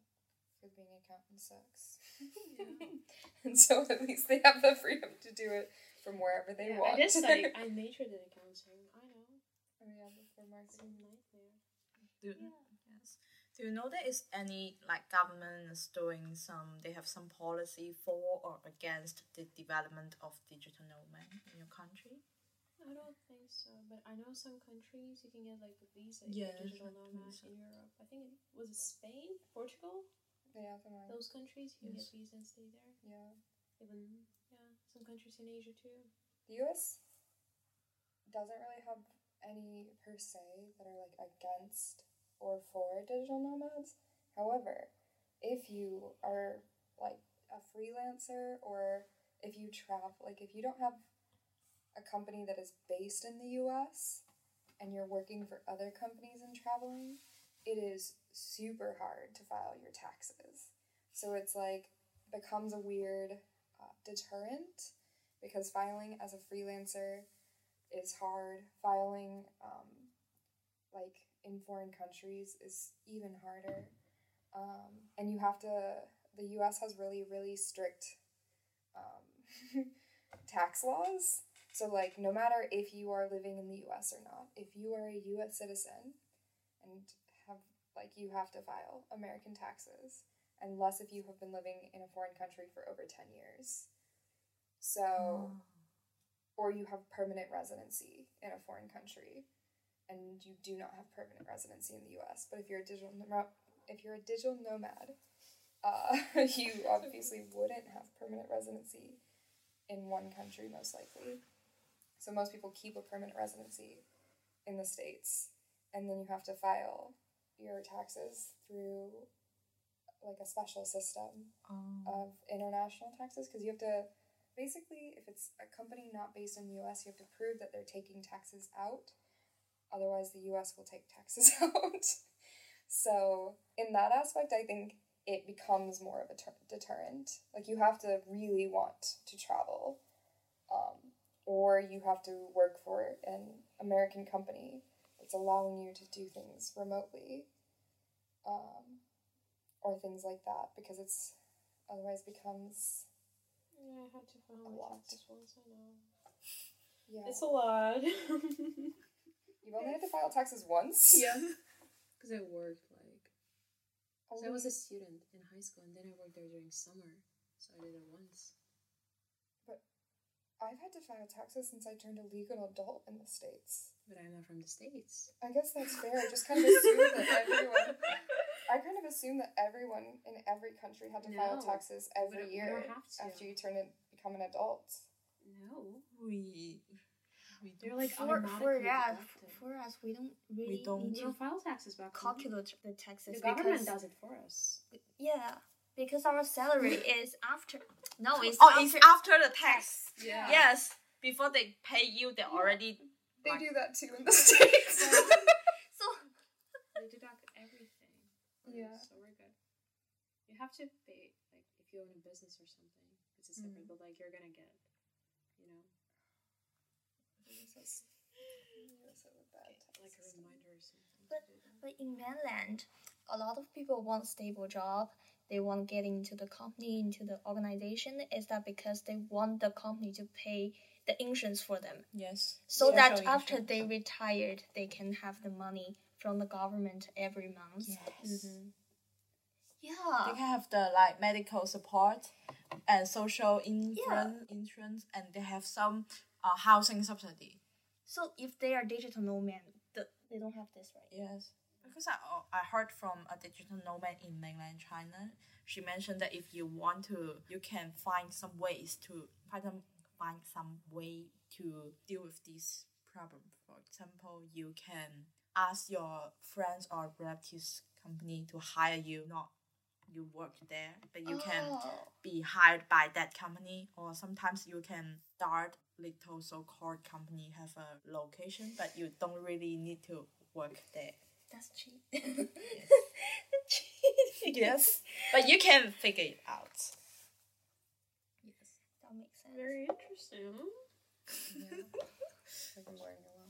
because being an accountant sucks. and so at least they have the freedom to do it from wherever they yeah, want. I just like I majored in accounting. I know oh, yeah, before it's a marketing. nightmare. Do, yes. Do you know there is any like government is doing some they have some policy for or against the development of digital nomad in your country? I don't think so, but I know some countries you can get like a visa Yeah, yeah, digital like nomad visa. in Europe. I think it was it Spain, Portugal. Yeah, something Those countries you can Yes. get visa and stay there. Yeah. Even yeah, some countries in Asia too. The US doesn't really have any per se that are like against or for digital nomads. However, if you are like a freelancer or if you travel, like if you don't have a company that is based in the US and you're working for other companies and traveling, it is super hard to file your taxes. So it's like becomes a weird uh, deterrent because filing as a freelancer is hard. Filing um, like in foreign countries is even harder. Um, and you have to, the US has really, really strict um, tax laws. So, like, no matter if you are living in the US or not, if you are a US citizen and have, like, you have to file American taxes, unless if you have been living in a foreign country for over 10 years. So, or you have permanent residency in a foreign country and you do not have permanent residency in the US. But if you're a digital nomad, if you're a digital nomad, uh, you obviously wouldn't have permanent residency in one country most likely. So most people keep a permanent residency in the states and then you have to file your taxes through like a special system Um, of international taxes because you have to basically if it's a company not based in the US you have to prove that they're taking taxes out otherwise the US will take taxes out so in that aspect I think it becomes more of a ter- deterrent like you have to really want to travel um, or you have to work for an American company that's allowing you to do things remotely um, or things like that because it's otherwise becomes Yeah, I had to file A lot. taxes once. I know. yeah It's a lot. you've only had to file taxes once yeah. Because it worked like. Oh, So I was a student in high school, and then I worked there during summer. So I did it once. But I've had to file taxes since I turned a legal adult in the states But I'm not from the states. I guess that's fair I just kind of assume that everyone I kind of assumed that everyone in every country had to file taxes every year don't have to. after you turn it become an adult No. we we They're like for, for automatically us, for us, we don't really don't- need We to don't file taxes back. calculate the taxes The government because does it for us. yeah, because our salary is after. No, it's oh, after. it's after the tax. Yeah. Yes, before they pay you, they already. they Like- do that too in the states so They deduct everything. Yeah. So we're good. You have to pay, like, if you own a business or something, it's a separate, mm-hmm. but like, you're gonna get, you know, like a reminder or something. But- to do that. But in mainland, a lot of people want stable job. They want get into the company, into the organization. Is that because they want the company to pay the insurance for them, Yes. so that after they retired, they can have the money from the government every month. Yes. Mm-hmm. They can have the like medical support and social insurance, insurance, and they have some uh, housing subsidy. So if they are digital nomad, the, they don't have this, right? Yes, because I uh, I heard from a digital nomad in mainland China. She mentioned that if you want to, you can find some ways to find some find some way to deal with this problem. For example, you can ask your friends or relatives company to hire you, not you work there, but you can Oh. be hired by that company or sometimes you can start little so-called company have a location but you don't really need to work there That's cheap. cheap. yes but you can figure it out That makes sense. Very interesting. Like I'm learning a lot.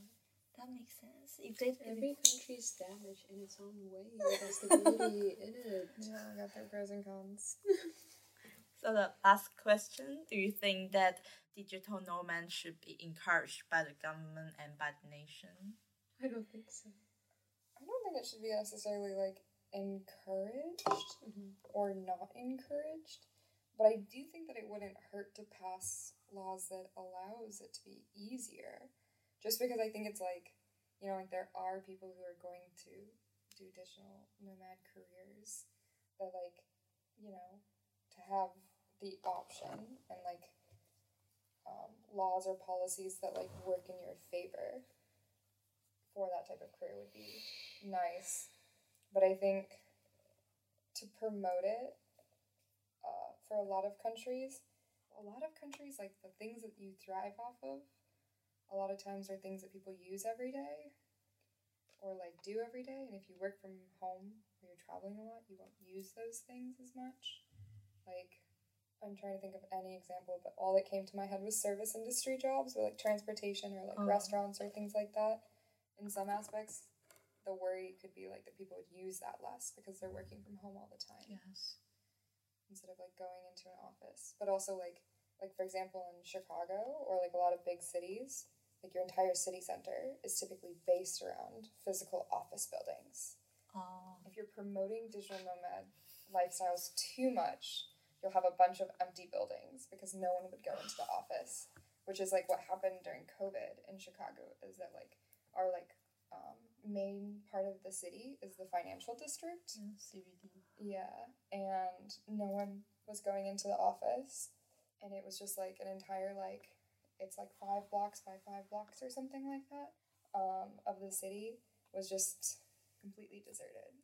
That makes sense. If they, Every country is damaged in its own way. That's the beauty in it. Yeah, I got their pros and cons. so the last question do you think that digital nomads should be encouraged by the government and by the nation I don't think so. I don't think it should be necessarily like encouraged Mhm. or not encouraged, but I do think that it wouldn't hurt to pass laws that allows it to be easier. Just because I think it's like, you know, like there are people who are going to do digital nomad careers that like, you know, to have the option and like um, laws or policies that like work in your favor for that type of career would be nice. But I think to promote it uh, for a lot of countries, a lot of countries, like the things that you thrive off of, a lot of times are things that people use every day or like do every day. And if you work from home or you're traveling a lot, you won't use those things as much. Like, I'm trying to think of any example, but all that came to my head was service industry jobs or like transportation or like Oh. restaurants or things like that. In some aspects, the worry could be like that people would use that less because they're working from home all the time yes instead of like going into an office. But also like like for example in Chicago or like a lot of big cities, like your entire city center is typically based around physical office buildings. oh If you're promoting digital nomad lifestyles too much, you'll have a bunch of empty buildings because no one would go into the office, which is like what happened during COVID in Chicago is that like our like um, main part of the city is the financial district. yeah, cbd Yeah, and no one was going into the office, and it was just like an entire like it's like five blocks by five blocks or something like that um, of the city was just completely deserted.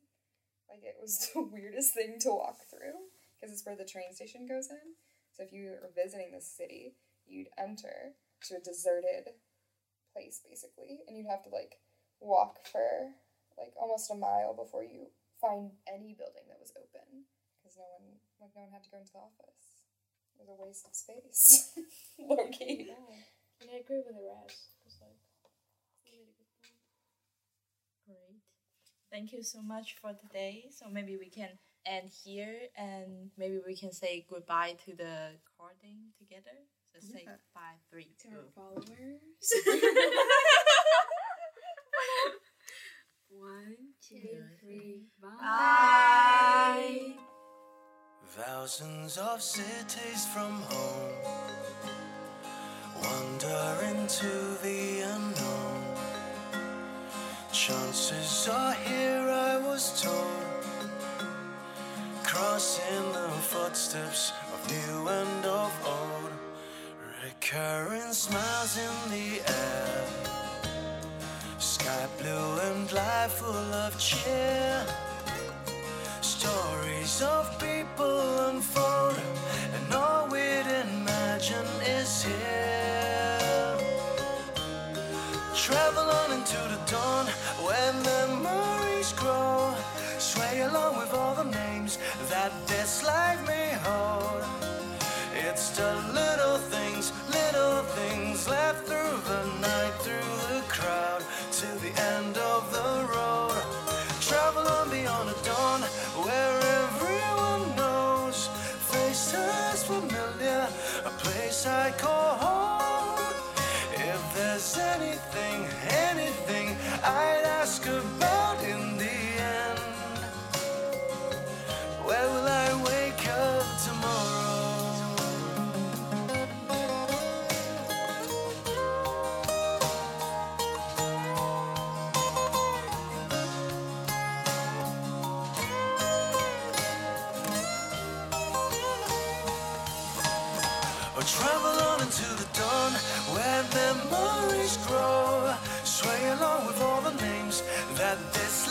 Like it was the weirdest thing to walk through because it's where the train station goes in. So if you were visiting the city, you'd enter to a deserted place basically, and you'd have to like walk for like almost a mile before you find any building that was open because no one like no one had to go into the office. It was a waste of space, low key. Yeah. And I agree with the rest. It's like, you good point. Great. Thank you so much for today. So maybe we can end here and maybe we can say goodbye to the recording together. So say Yeah. goodbye. Three, To two. our followers. One, two, three, Bye. Thousands of cities from home wander into the unknown. Chances are here, I was told, crossing the footsteps of new and of old. Recurring smiles in the air, sky blue and life full of cheer. Of people unfold, and all we'd imagine is here. Travel on into the dawn where memories grow. Sway along with all the names that this life may hold. It's the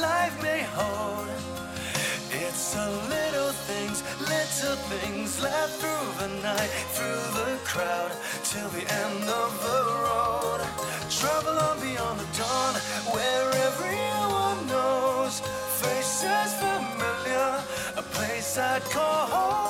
life may hold. It's the little things, little things left through the night, through the crowd, till the end of the road. Travel on beyond the dawn where everyone knows faces familiar, a place I'd call home.